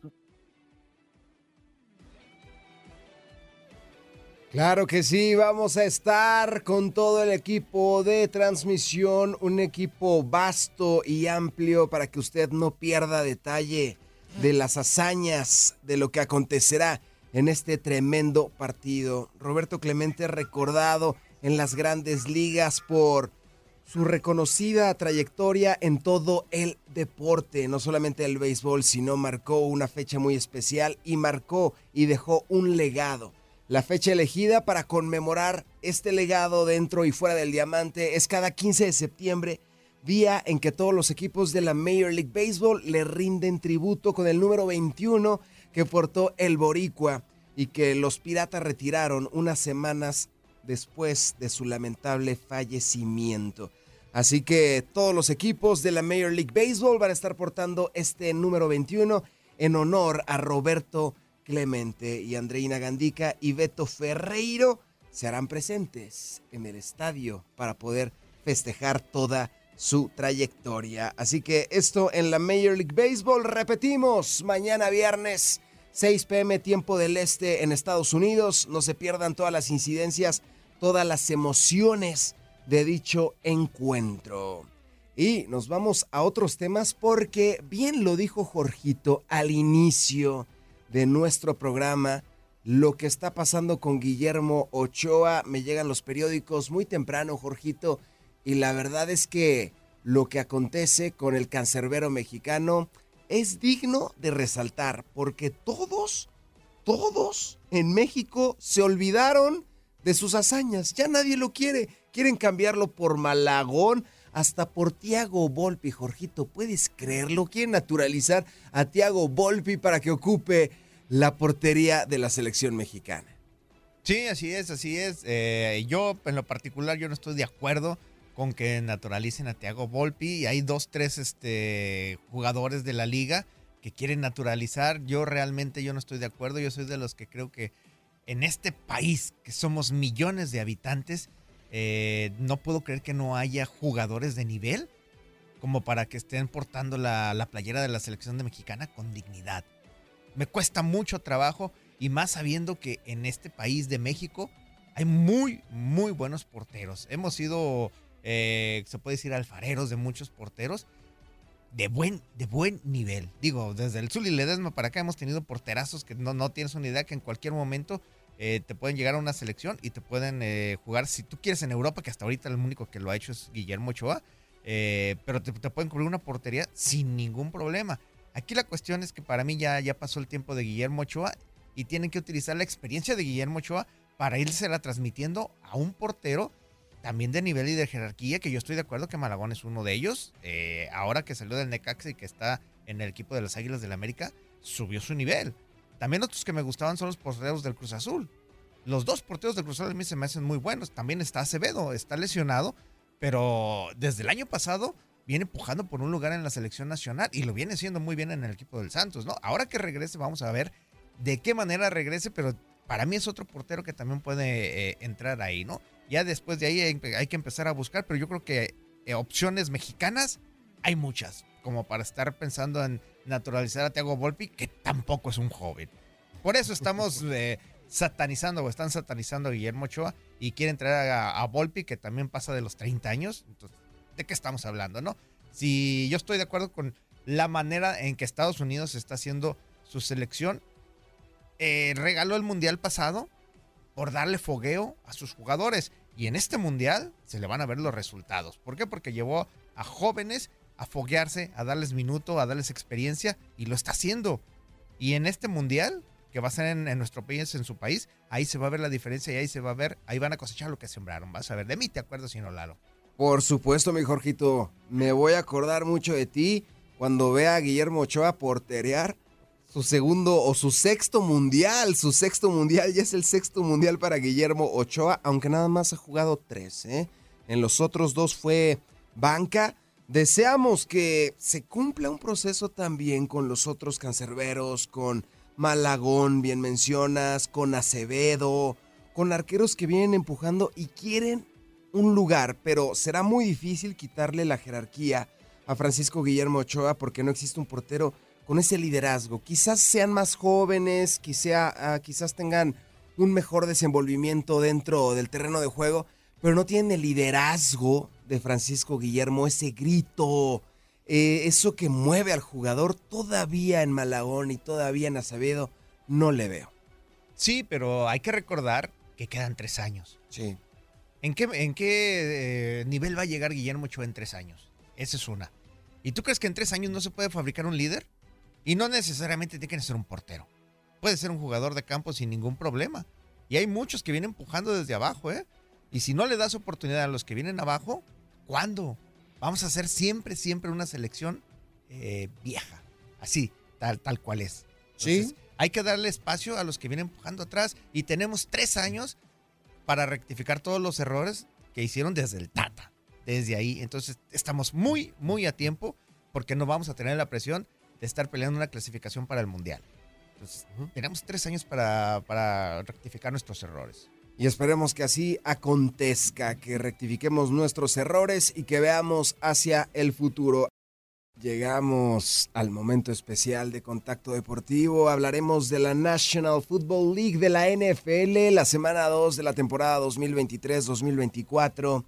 Claro que sí, vamos a estar con todo el equipo de transmisión, un equipo vasto y amplio para que usted no pierda detalle de las hazañas, de lo que acontecerá en este tremendo partido. Roberto Clemente recordado en las grandes ligas por su reconocida trayectoria en todo el deporte, no solamente el béisbol, sino marcó una fecha muy especial y marcó y dejó un legado. La fecha elegida para conmemorar este legado dentro y fuera del diamante es cada 15 de septiembre, día en que todos los equipos de la Major League Baseball le rinden tributo con el número 21 que portó el Boricua y que los piratas retiraron unas semanas después de su lamentable fallecimiento. Así que todos los equipos de la Major League Baseball van a estar portando este número 21 en honor a Roberto Clemente y Andreina Gandica y Beto Ferreiro se harán presentes en el estadio para poder festejar toda su trayectoria. Así que esto en la Major League Baseball, repetimos, mañana viernes 6 pm tiempo del este en Estados Unidos. No se pierdan todas las incidencias, todas las emociones de dicho encuentro. Y nos vamos a otros temas porque bien lo dijo Jorgito al inicio de nuestro programa. Lo que está pasando con Guillermo Ochoa, me llegan los periódicos muy temprano, Jorgito, y la verdad es que lo que acontece con el cancerbero mexicano es digno de resaltar porque todos, todos en México se olvidaron de sus hazañas. Ya nadie lo quiere. Quieren cambiarlo por Malagón, hasta por Tiago Volpi. Jorgito, ¿puedes creerlo? Quieren naturalizar a Tiago Volpi para que ocupe la portería de la selección mexicana. Sí, así es, así es. Eh, yo, en lo particular, yo no estoy de acuerdo con que naturalicen a Tiago Volpi. Y hay dos, tres este, jugadores de la liga que quieren naturalizar. Yo realmente yo no estoy de acuerdo. Yo soy de los que creo que en este país, que somos millones de habitantes, eh, no puedo creer que no haya jugadores de nivel como para que estén portando la, la playera de la selección de mexicana con dignidad. Me cuesta mucho trabajo y más sabiendo que en este país de México hay muy, muy buenos porteros. Hemos sido, eh, se puede decir, alfareros de muchos porteros de buen, de buen nivel. Digo, desde el Zuli Ledesma para acá hemos tenido porterazos que no, no tienes una idea que en cualquier momento eh, te pueden llegar a una selección y te pueden eh, jugar, si tú quieres, en Europa, que hasta ahorita el único que lo ha hecho es Guillermo Ochoa, pero te, te, pueden cubrir una portería sin ningún problema. Aquí la cuestión es que para mí ya, ya pasó el tiempo de Guillermo Ochoa y tienen que utilizar la experiencia de Guillermo Ochoa para irse la transmitiendo a un portero también de nivel y de jerarquía, que yo estoy de acuerdo que Malagón es uno de ellos. Eh, ahora que salió del Necaxa y que está en el equipo de las Águilas del la América, subió su nivel. También otros que me gustaban son los porteros del Cruz Azul. Los dos porteros del Cruz Azul a mí se me hacen muy buenos. También está Acevedo, está lesionado, pero desde el año pasado viene empujando por un lugar en la selección nacional y lo viene haciendo muy bien en el equipo del Santos, ¿no? Ahora que regrese, vamos a ver de qué manera regrese, pero para mí es otro portero que también puede eh, entrar ahí, ¿no? Ya después de ahí hay, que empezar a buscar, pero yo creo que eh, opciones mexicanas hay muchas, como para estar pensando en naturalizar a Thiago Volpi, que tampoco es un joven. Por eso estamos *laughs* eh, satanizando o están satanizando a Guillermo Ochoa y quieren traer a, a Volpi, que también pasa de los 30 años. Entonces, ¿de qué estamos hablando, no? Si yo estoy de acuerdo con la manera en que Estados Unidos está haciendo su selección, eh, regaló el mundial pasado por darle fogueo a sus jugadores. Y en este mundial se le van a ver los resultados. ¿Por qué? Porque llevó a jóvenes a foguearse, a darles minuto, a darles experiencia y lo está haciendo. Y en este mundial, que va a ser en, nuestro país, en su país, ahí se va a ver la diferencia y ahí se va a ver, ahí van a cosechar lo que sembraron. Vas a ver, de mí te acuerdas, no Lalo. Por supuesto, mi Jorgito. Me voy a acordar mucho de ti cuando vea a Guillermo Ochoa porterear su segundo o su sexto mundial. Su sexto mundial ya es el sexto mundial para Guillermo Ochoa, aunque nada más ha jugado tres. ¿eh? En los otros dos fue banca. Deseamos que se cumpla un proceso también con los otros cancerberos, con Malagón, bien mencionas, con Acevedo, con arqueros que vienen empujando y quieren un lugar, pero será muy difícil quitarle la jerarquía a Francisco Guillermo Ochoa porque no existe un portero con ese liderazgo. Quizás sean más jóvenes, quizá, uh, quizás tengan un mejor desenvolvimiento dentro del terreno de juego, pero no tienen el liderazgo de Francisco Guillermo, ese grito, eh, eso que mueve al jugador todavía en Malagón y todavía en Acevedo, no le veo. Sí, pero hay que recordar que quedan tres años. Sí. ¿En qué, en qué eh, nivel va a llegar Guillermo Ochoa en tres años? Esa es una. ¿Y tú crees que en tres años no se puede fabricar un líder? Y no necesariamente tiene que ser un portero. Puede ser un jugador de campo sin ningún problema. Y hay muchos que vienen empujando desde abajo, ¿eh? Y si no le das oportunidad a los que vienen abajo, ¿cuándo? Vamos a hacer siempre, siempre una selección eh, vieja. Así, tal, tal cual es. Entonces, sí. Hay que darle espacio a los que vienen empujando atrás. Y tenemos tres años para rectificar todos los errores que hicieron desde el Tata, desde ahí. Entonces estamos muy, muy a tiempo porque no vamos a tener la presión de estar peleando una clasificación para el Mundial. Entonces, uh -huh. tenemos tres años para, para rectificar nuestros errores. Y esperemos que así acontezca, que rectifiquemos nuestros errores y que veamos hacia el futuro. Llegamos al momento especial de Contacto Deportivo. Hablaremos de la National Football League de la NFL, la semana 2 de la temporada 2023-2024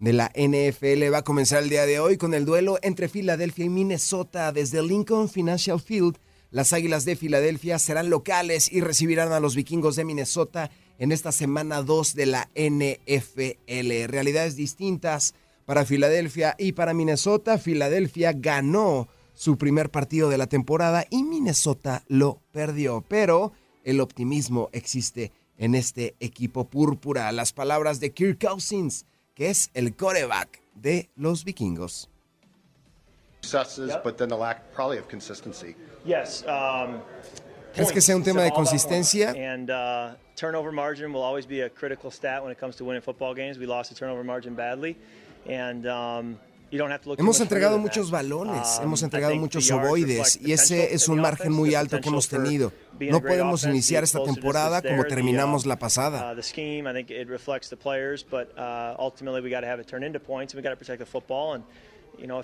de la NFL. Va a comenzar el día de hoy con el duelo entre Filadelfia y Minnesota desde Lincoln Financial Field. Las Águilas de Filadelfia serán locales y recibirán a los vikingos de Minnesota en esta semana 2 de la NFL. Realidades distintas para Filadelfia y para Minnesota. Filadelfia ganó su primer partido de la temporada y Minnesota lo perdió. Pero el optimismo existe en este equipo púrpura. Las palabras de Kirk Cousins, que es el coreback de los vikingos. ¿Crees que sea un tema de consistencia? uh, turnover margin will always be a critical stat when it comes to winning football games. We lost the turnover margin badly, and um, Hemos entregado muchos balones, Um, hemos entregado muchos ovoides y ese es un margen muy alto que hemos tenido. No podemos iniciar esta temporada como terminamos uh, la pasada. Uh, uh,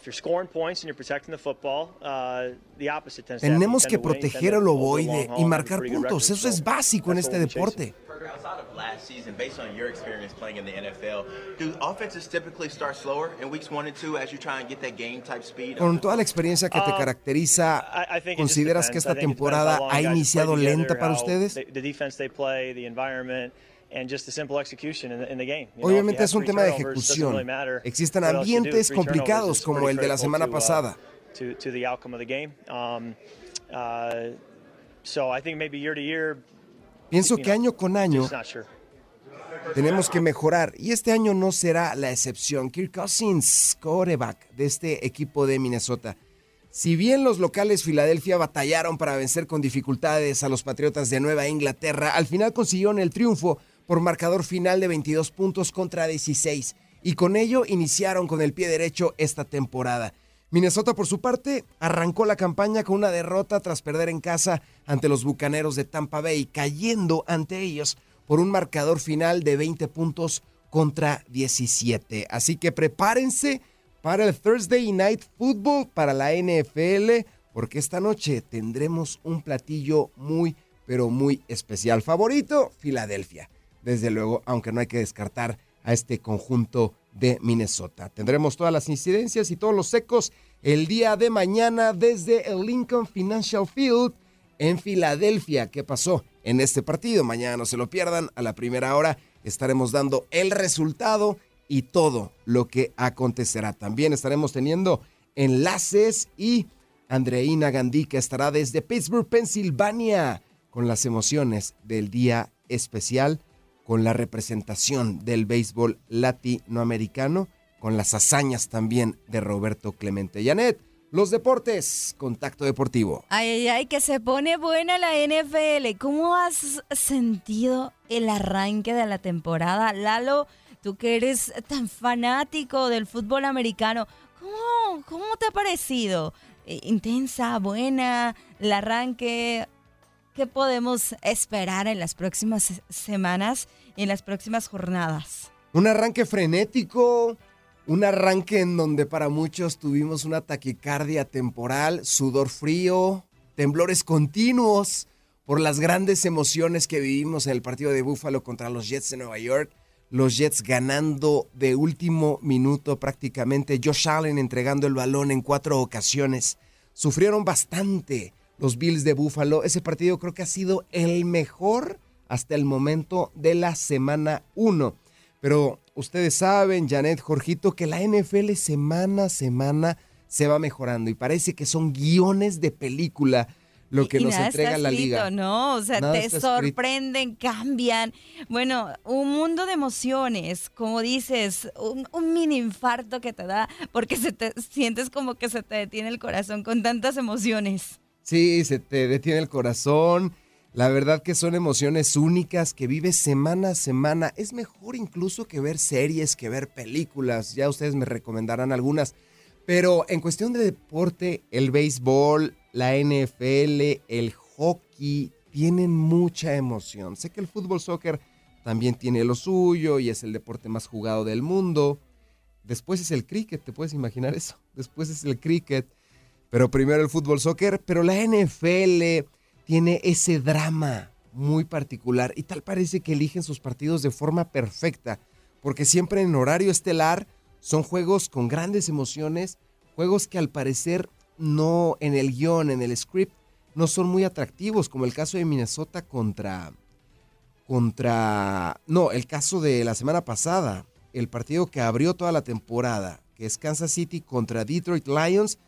uh, Tenemos que proteger el long ovoide y marcar puntos. Eso es básico en este deporte. Outside of last season, based on your experience playing in the NFL, do offenses typically start slower in weeks one and two as you try and get that game type speed? Con toda la experiencia que te Um, caracteriza, ¿consideras que esta temporada ha iniciado lenta para ustedes? they- The defense they play, the environment, and just the simple execution in the, in the game. You know, if you Obviamente es un tema de ejecución. Existen ambientes complicados como el de la semana pasada. To, to the outcome of the game. So I think maybe year to year, Pienso que año con año tenemos que mejorar y este año no será la excepción. Kirk Cousins, quarterback de este equipo de Minnesota. Si bien los locales Filadelfia batallaron para vencer con dificultades a los Patriotas de Nueva Inglaterra, al final consiguieron el triunfo por marcador final de 22 puntos contra 16 y con ello iniciaron con el pie derecho esta temporada. Minnesota, por su parte, arrancó la campaña con una derrota tras perder en casa ante los Bucaneros de Tampa Bay, cayendo ante ellos por un marcador final de 20 puntos contra 17. Así que prepárense para el Thursday Night Football para la NFL, porque esta noche tendremos un platillo muy, pero muy especial. Favorito, Filadelfia. Desde luego, aunque no hay que descartar a este conjunto de Minnesota. Tendremos todas las incidencias y todos los secos el día de mañana desde el Lincoln Financial Field en Filadelfia. ¿Qué pasó en este partido? Mañana no se lo pierdan. A la primera hora estaremos dando el resultado y todo lo que acontecerá. También estaremos teniendo enlaces y Andreina Gandica estará desde Pittsburgh, Pensilvania, con las emociones del día especial, con la representación del béisbol latinoamericano, con las hazañas también de Roberto Clemente. Janet, los deportes, contacto deportivo. Ay, ay, ay, que se pone buena la NFL. ¿Cómo has sentido el arranque de la temporada? Lalo, tú que eres tan fanático del fútbol americano, ¿cómo, cómo te ha parecido? Eh, Intensa, buena, el arranque. ¿Qué podemos esperar en las próximas se- semanas en las próximas jornadas? Un arranque frenético, un arranque en donde para muchos tuvimos una taquicardia temporal, sudor frío, temblores continuos por las grandes emociones que vivimos en el partido de Búfalo contra los Jets de Nueva York. Los Jets ganando de último minuto prácticamente. Josh Allen entregando el balón en cuatro ocasiones. Sufrieron bastante los Bills de Búfalo. Ese partido creo que ha sido el mejor hasta el momento de la semana 1. Pero ustedes saben, Janet, Jorgito, que la NFL semana a semana se va mejorando y parece que son guiones de película lo que Y nos nada entrega está la escrito, liga. ¿no? O sea, Nada te escrito. sorprenden, cambian. Bueno, un mundo de emociones, como dices, un, un mini infarto que te da porque se te sientes como que se te detiene el corazón con tantas emociones. Sí, se te detiene el corazón. La verdad que son emociones únicas que vives semana a semana. Es mejor incluso que ver series, que ver películas. Ya ustedes me recomendarán algunas. Pero en cuestión de deporte, el béisbol, la NFL, el hockey, tienen mucha emoción. Sé que el fútbol soccer también tiene lo suyo y es el deporte más jugado del mundo. Después es el cricket, ¿te puedes imaginar eso? Después es el cricket. Pero primero el fútbol soccer. Pero la NFL tiene ese drama muy particular y tal parece que eligen sus partidos de forma perfecta. Porque siempre en horario estelar son juegos con grandes emociones, juegos que al parecer no en el guion, en el script, no son muy atractivos, como el caso de Minnesota contra contra no, el caso de la semana pasada, el partido que abrió toda la temporada, que es Kansas City contra Detroit Lions.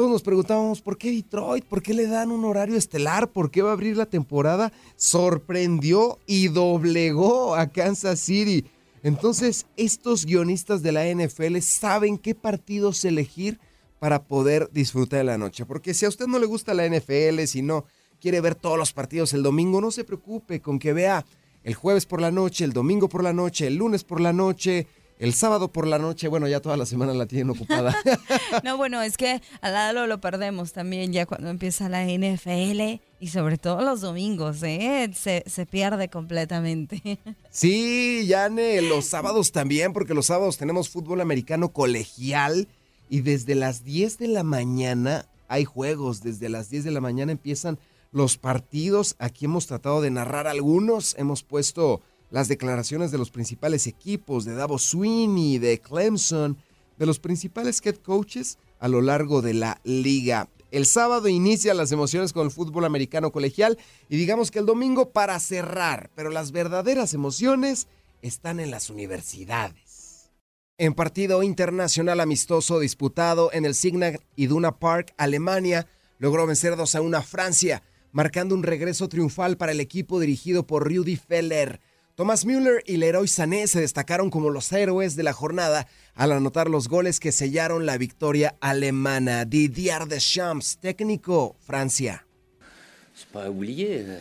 Todos nos preguntábamos, ¿por qué Detroit? ¿Por qué le dan un horario estelar? ¿Por qué va a abrir la temporada? Sorprendió y doblegó a Kansas City. Entonces, estos guionistas de la NFL saben qué partidos elegir para poder disfrutar de la noche. Porque si a usted no le gusta la NFL, si no quiere ver todos los partidos el domingo, no se preocupe con que vea el jueves por la noche, el domingo por la noche, el lunes por la noche, el sábado por la noche, bueno, ya toda la semana la tienen ocupada. *laughs* no, bueno, es que al lado lo perdemos también ya cuando empieza la NFL y sobre todo los domingos, ¿eh? Se, se pierde completamente. *laughs* sí, Yane, los sábados también, porque los sábados tenemos fútbol americano colegial y desde las 10 de la mañana hay juegos, desde las 10 de la mañana empiezan los partidos. Aquí hemos tratado de narrar algunos, hemos puesto las declaraciones de los principales equipos, de Davos Sweeney, de Clemson, de los principales head coaches a lo largo de la liga. El sábado inicia las emociones con el fútbol americano colegial y digamos que el domingo para cerrar, pero las verdaderas emociones están en las universidades. En partido internacional amistoso disputado en el Signal Iduna Park, Alemania logró vencer 2 a 1 a Francia, marcando un regreso triunfal para el equipo dirigido por Rudy Feller. Thomas Müller y Leroy Sané se destacaron como los héroes de la jornada al anotar los goles que sellaron la victoria alemana. Didier Deschamps, técnico, Francia. pas oublier. Euh,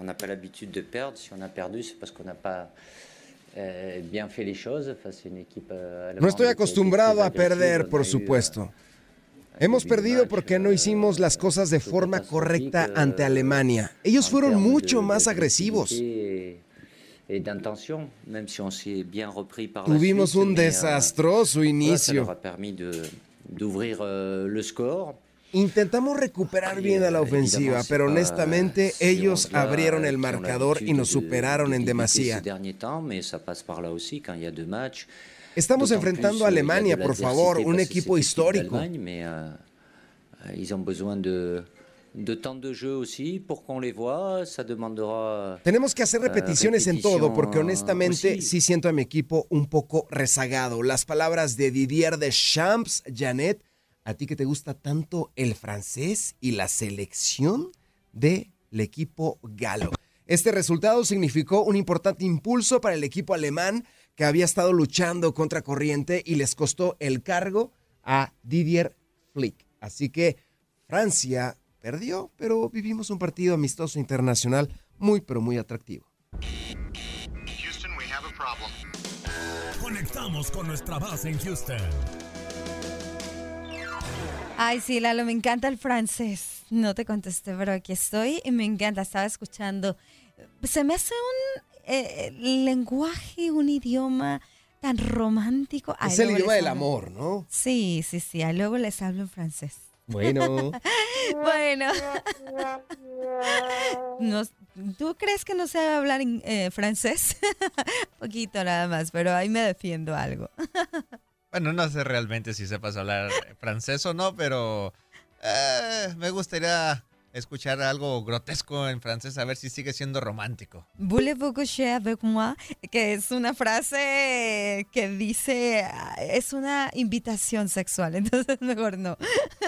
on n'a pas l'habitude de perdre. Si on a perdu, c'est parce qu'on n'a pas euh, bien fait les choses. face une équipe euh, No estoy acostumbrado a perder, por supuesto. Hemos perdido porque no hicimos las cosas de forma correcta ante Alemania. Ellos fueron mucho más agresivos. Tuvimos un euh, desastroso inicio. Euh, Intentamos recuperar bien a la ofensiva, pero honestamente ellos abrieron el marcador y nos superaron en demasía. Estamos enfrentando a Alemania, por favor, un equipo histórico. Tenemos que hacer euh, repeticiones en todo porque honestamente sí siento a mi equipo un poco rezagado. Las palabras de Didier Deschamps, Janet, a ti que te gusta tanto el francés y la selección del equipo galo. Este resultado significó un importante impulso para el equipo alemán que había estado luchando contra corriente y les costó el cargo a Didier Flick. Así que Francia Perdió, pero vivimos un partido amistoso internacional muy, pero muy atractivo. Conectamos con nuestra base en Houston. Ay, sí, Lalo, me encanta el francés. No te contesté, pero aquí estoy y me encanta. Estaba escuchando. Se me hace un eh, lenguaje, un idioma tan romántico. Es el idioma del amor, ¿no? Sí, sí, sí. luego les hablo en francés. Bueno. *laughs* bueno. *laughs* ¿Tú crees que no sé hablar en, eh, francés? *laughs* Poquito nada más, pero ahí me defiendo algo. bueno, no sé realmente si sepas hablar francés o no, pero eh, me gustaría escuchar algo grotesco en francés, a ver si sigue siendo romántico. Voulez-vous coucher avec moi? Que es una frase que dice, es una invitación sexual, *laughs* entonces mejor no.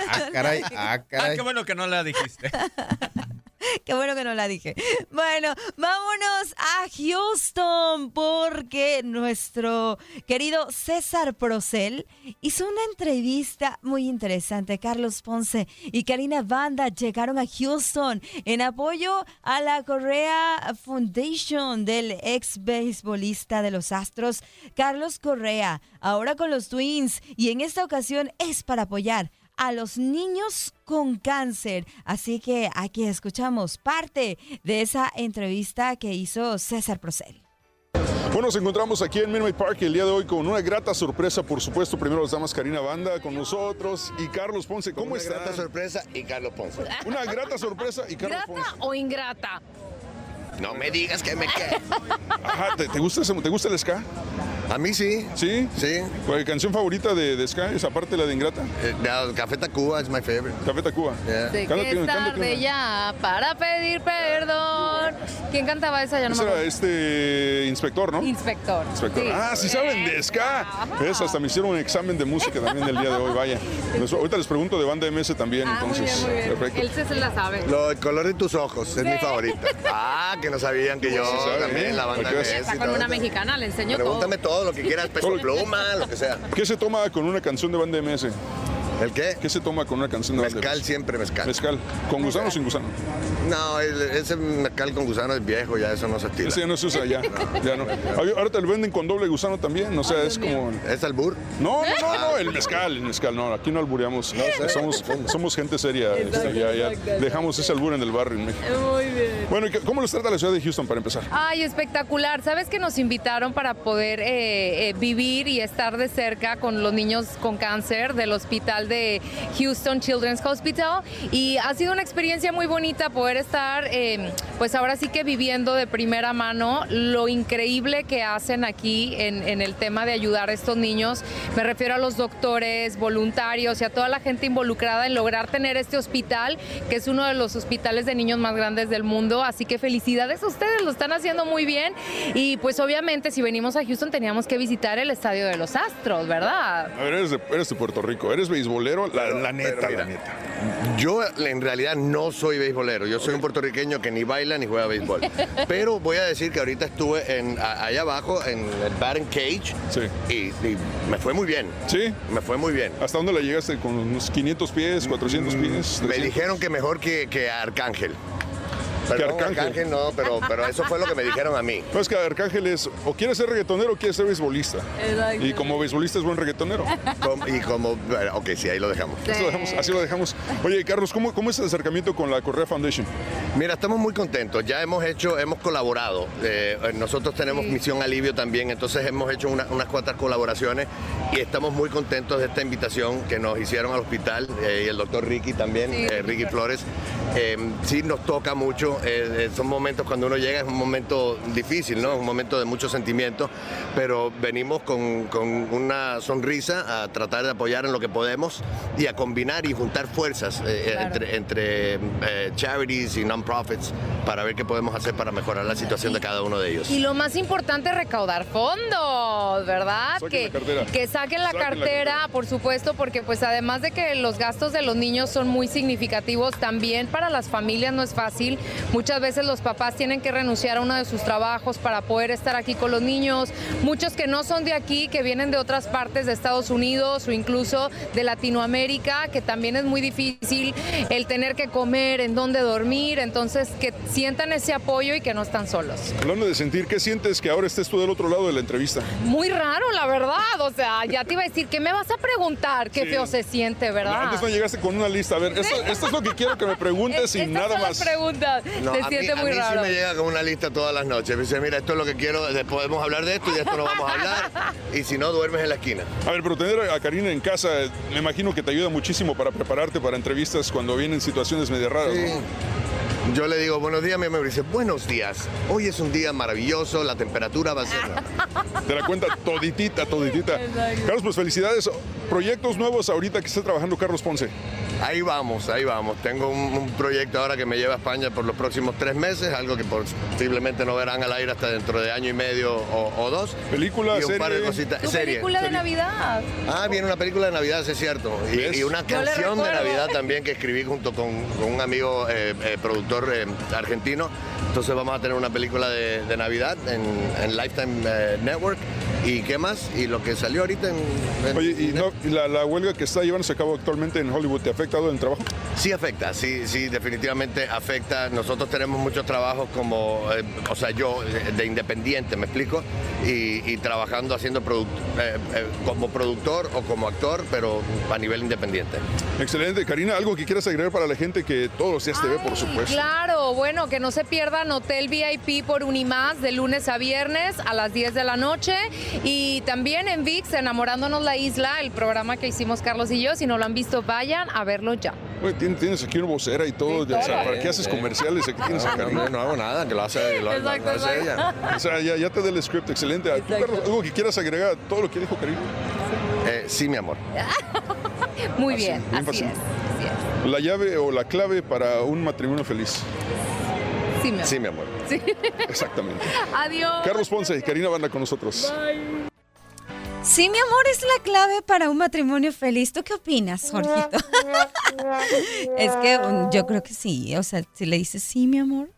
Ah, caray, *laughs* ah, caray. Ah, qué bueno que no la dijiste. *laughs* *laughs* Qué bueno que no la dije. Bueno, vámonos a Houston porque nuestro querido César Procel hizo una entrevista muy interesante. Carlos Ponce y Karina Banda llegaron a Houston en apoyo a la Correa Foundation del ex beisbolista de los Astros, Carlos Correa, ahora con los Twins y en esta ocasión es para apoyar a los niños con cáncer. Así que aquí escuchamos parte de esa entrevista que hizo César Procel. Bueno, nos encontramos aquí en Minute Park el día de hoy con una grata sorpresa, por supuesto. Primero las damas Karina Banda con nosotros y Carlos Ponce. ¿Cómo está? Una grata sorpresa y Carlos Ponce. Una grata sorpresa y Carlos ¿Grata Ponce. o ingrata? No me digas que me *laughs* quede. Ajá, ¿te, gusta, ¿te gusta el ska? A mí sí. ¿Sí? Sí. ¿Cuál canción favorita de, de Sky? ¿Esa parte la de Ingrata? Eh, no, Café Tacuba es my favorite. Café Tacuba. Yeah. Sé que es tarde una. ya para pedir perdón. ¿Quién cantaba esa? Ya no me era acuerdo. este inspector, ¿no? Inspector. Inspector. Sí. Ah, sí saben de ska. ¿Ves? Hasta me hicieron un examen de música también el día de hoy, vaya. Les- *laughs* ahorita les pregunto de banda MS también, Ah, muy entonces. bien, muy bien. Perfecto. Él se, se la sabe. Lo, el color de tus ojos es mi favorita. Ah, que no sabían que yo Sí, también, ¿eh? la banda MS con todo una mexicana, le enseño todo. Pregúntame todo lo que quieras, peso pluma, lo que sea. ¿Qué se toma con una canción de banda MS? ¿El qué? ¿Qué se toma con una canción de Mezcal, MS? siempre mezcal. Mezcal. ¿Con gusano o sin gusano? No, el- ese mezcal con gusano es viejo, ya eso no se estila. Ese ya no se usa ya. ya no. Ahora ahora te lo venden con doble gusano también, o sea, es como... ¿Es albur? No, no, no, no, el mezcal, el mezcal, no, aquí no albureamos. *laughs* somos, somos gente seria, este, ya, ya dejamos ese albur en el barrio en México. Muy bien. Bueno, ¿y qué- ¿cómo les trata la ciudad de Houston para empezar? Ay, espectacular. Sabes que nos invitaron para poder eh, eh, vivir y estar de cerca con los niños con cáncer del hospital de Houston Children's Hospital. Y ha sido una experiencia muy bonita poder estar, eh, pues ahora sí que viviendo de primera mano lo increíble que hacen aquí en, en el tema de ayudar a estos niños. Me refiero a los doctores, voluntarios y a toda la gente involucrada en lograr tener este hospital, que es uno de los hospitales de niños más grandes del mundo. Así que felicidades a ustedes, lo están haciendo muy bien. Y pues obviamente si venimos a Houston teníamos que visitar el Estadio de los Astros, ¿verdad? A ver, eres de, eres de Puerto Rico, eres beisbolero, la, la neta, mira, la neta. Yo en realidad no soy beisbolero, yo soy un puertorriqueño que ni baila ni juega béisbol. *laughs* Pero voy a decir que ahorita estuve en, a- allá abajo en el batting cage y, y me fue muy bien. ¿Sí? Me fue muy bien. ¿Hasta dónde la llegaste? ¿Con unos 500 pies, 400 pies? Me 300? dijeron que mejor que, que Arcángel. Perdón, Arcángel? Arcángel no, pero, pero eso fue lo que me dijeron a mí. No, es que Arcángel es o quiere ser reggaetonero o quiere ser beisbolista. Exacto. Y como beisbolista es buen reggaetonero. Com- y como, bueno, ok, sí, ahí lo dejamos. Así lo dejamos. Así lo dejamos. Oye, Carlos, ¿cómo, ¿cómo es el acercamiento con la Correa Foundation? Mira, estamos muy contentos. Ya hemos hecho, hemos colaborado. Eh, nosotros tenemos Misión Alivio también, entonces hemos hecho una- unas cuantas colaboraciones y estamos muy contentos de esta invitación que nos hicieron al hospital eh, y el doctor Ricky también, Sí, eh, Ricky Flores. Eh, sí nos toca mucho. Eh, eh, son momentos cuando uno llega es un momento difícil, ¿no? Un momento de mucho sentimiento, pero venimos con, con una sonrisa a tratar de apoyar en lo que podemos y a combinar y juntar fuerzas eh, Claro. entre, entre eh, charities y non-profits para ver qué podemos hacer para mejorar la situación de cada uno de ellos. Y lo más importante es recaudar fondos, ¿verdad? Saquen que, la cartera. que saquen la Saquen la cartera, cartera. por supuesto, porque pues además de que los gastos de los niños son muy significativos, también para las familias no es fácil. Muchas veces los papás tienen que renunciar a uno de sus trabajos para poder estar aquí con los niños. Muchos que no son de aquí, que vienen de otras partes de Estados Unidos o incluso de Latinoamérica, que también es muy difícil el tener que comer, en dónde dormir. Entonces, que sientan ese apoyo y que no están solos. Hablando de sentir, ¿qué sientes que ahora estés tú del otro lado de la entrevista? Muy raro, la verdad. O sea, ya te iba a decir, ¿qué me vas a preguntar? Qué Sí. feo se siente, ¿verdad? Antes no llegaste con una lista. A ver, esto, esto es lo que quiero que me preguntes y nada más. preguntas. No, se a mí, siente a muy mí raro. sí me llega con una lista todas las noches. Me dice, mira, esto es lo que quiero, de- podemos hablar de esto y de esto no vamos a hablar. Y si no, duermes en la esquina. A ver, pero tener a Karina en casa, me imagino que te ayuda muchísimo para prepararte para entrevistas cuando vienen situaciones medio raras. Sí. ¿no? Yo le digo buenos días, mi amor, y dice buenos días. Hoy es un día maravilloso, la temperatura va a ser... *laughs* Te la cuenta toditita, toditita. Exacto. Carlos, pues felicidades. Proyectos nuevos ahorita que está trabajando Carlos Ponce. Ahí vamos, ahí vamos. Tengo un, un proyecto ahora que me lleva a España por los próximos tres meses, algo que posiblemente no verán al aire hasta dentro de año y medio o, o dos. Película, y un par de serie. cositas. Tu Serie. película de serie. Navidad. Ah, viene una película de Navidad, sí es cierto. Y, una canción de. Navidad también que escribí junto con, con un amigo eh, eh, productor eh, argentino. Entonces vamos a tener una película de, de Navidad en, en Lifetime eh, Network. ¿Y qué más? Y lo que salió ahorita en... en- Oye, ¿y no- y la, la huelga que está llevándose a cabo actualmente en Hollywood te ha afectado en el trabajo? Sí afecta, sí, sí, definitivamente afecta. Nosotros tenemos muchos trabajos como, eh, o sea, yo de independiente, ¿me explico? Y, y trabajando haciendo produc- eh, eh, como productor o como actor, pero a nivel independiente. Excelente. Karina, ¿algo que quieras agregar para la gente que todos los días te ve, por supuesto? Claro, bueno, que no se pierdan Hotel VIP por Unimás de lunes a viernes a las 10 de la noche y también en VIX, Enamorándonos la Isla, el programa que hicimos Carlos y yo. Si no lo han visto, vayan a verlo ya. Oye, tienes, aquí una vocera y todo, o sea, ¿para qué haces comerciales? Aquí tienes a Carmen. No, no hago nada, que lo hace, lo, lo Exacto, hace exacto. ella. O sea, ya, ya te da el script, excelente. ¿Tú, Carlos, algo que quieras agregar a todo lo que dijo Karina? Eh, sí, mi amor. *laughs* Muy bien, bien así es. Así es. La llave o la clave para un matrimonio feliz. Sí, mi amor. Sí, mi amor. Sí. Exactamente. *laughs* Adiós. Carlos Ponce y Karina Banda con nosotros. Sí, mi amor, es la clave para un matrimonio feliz. ¿Tú qué opinas, Jorgito? *laughs* es que um, yo creo que sí. O sea, si le dices sí, mi amor.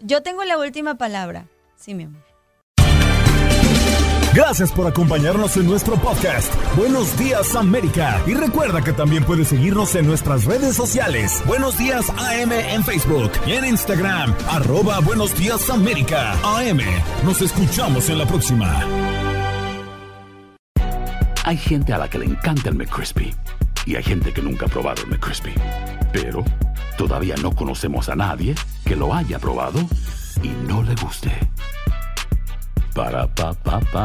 Yo tengo la última palabra. Sí, mi amor. Gracias por acompañarnos en nuestro podcast. Buenos días América. Y recuerda que también puedes seguirnos en nuestras redes sociales. Buenos días AM en Facebook y en Instagram. Arroba Buenos días América. AM. Nos escuchamos en la próxima. Hay gente a la que le encanta el McCrispy y hay gente que nunca ha probado el McCrispy. Pero todavía no conocemos a nadie que lo haya probado y no le guste. Ba-da-ba-ba-ba.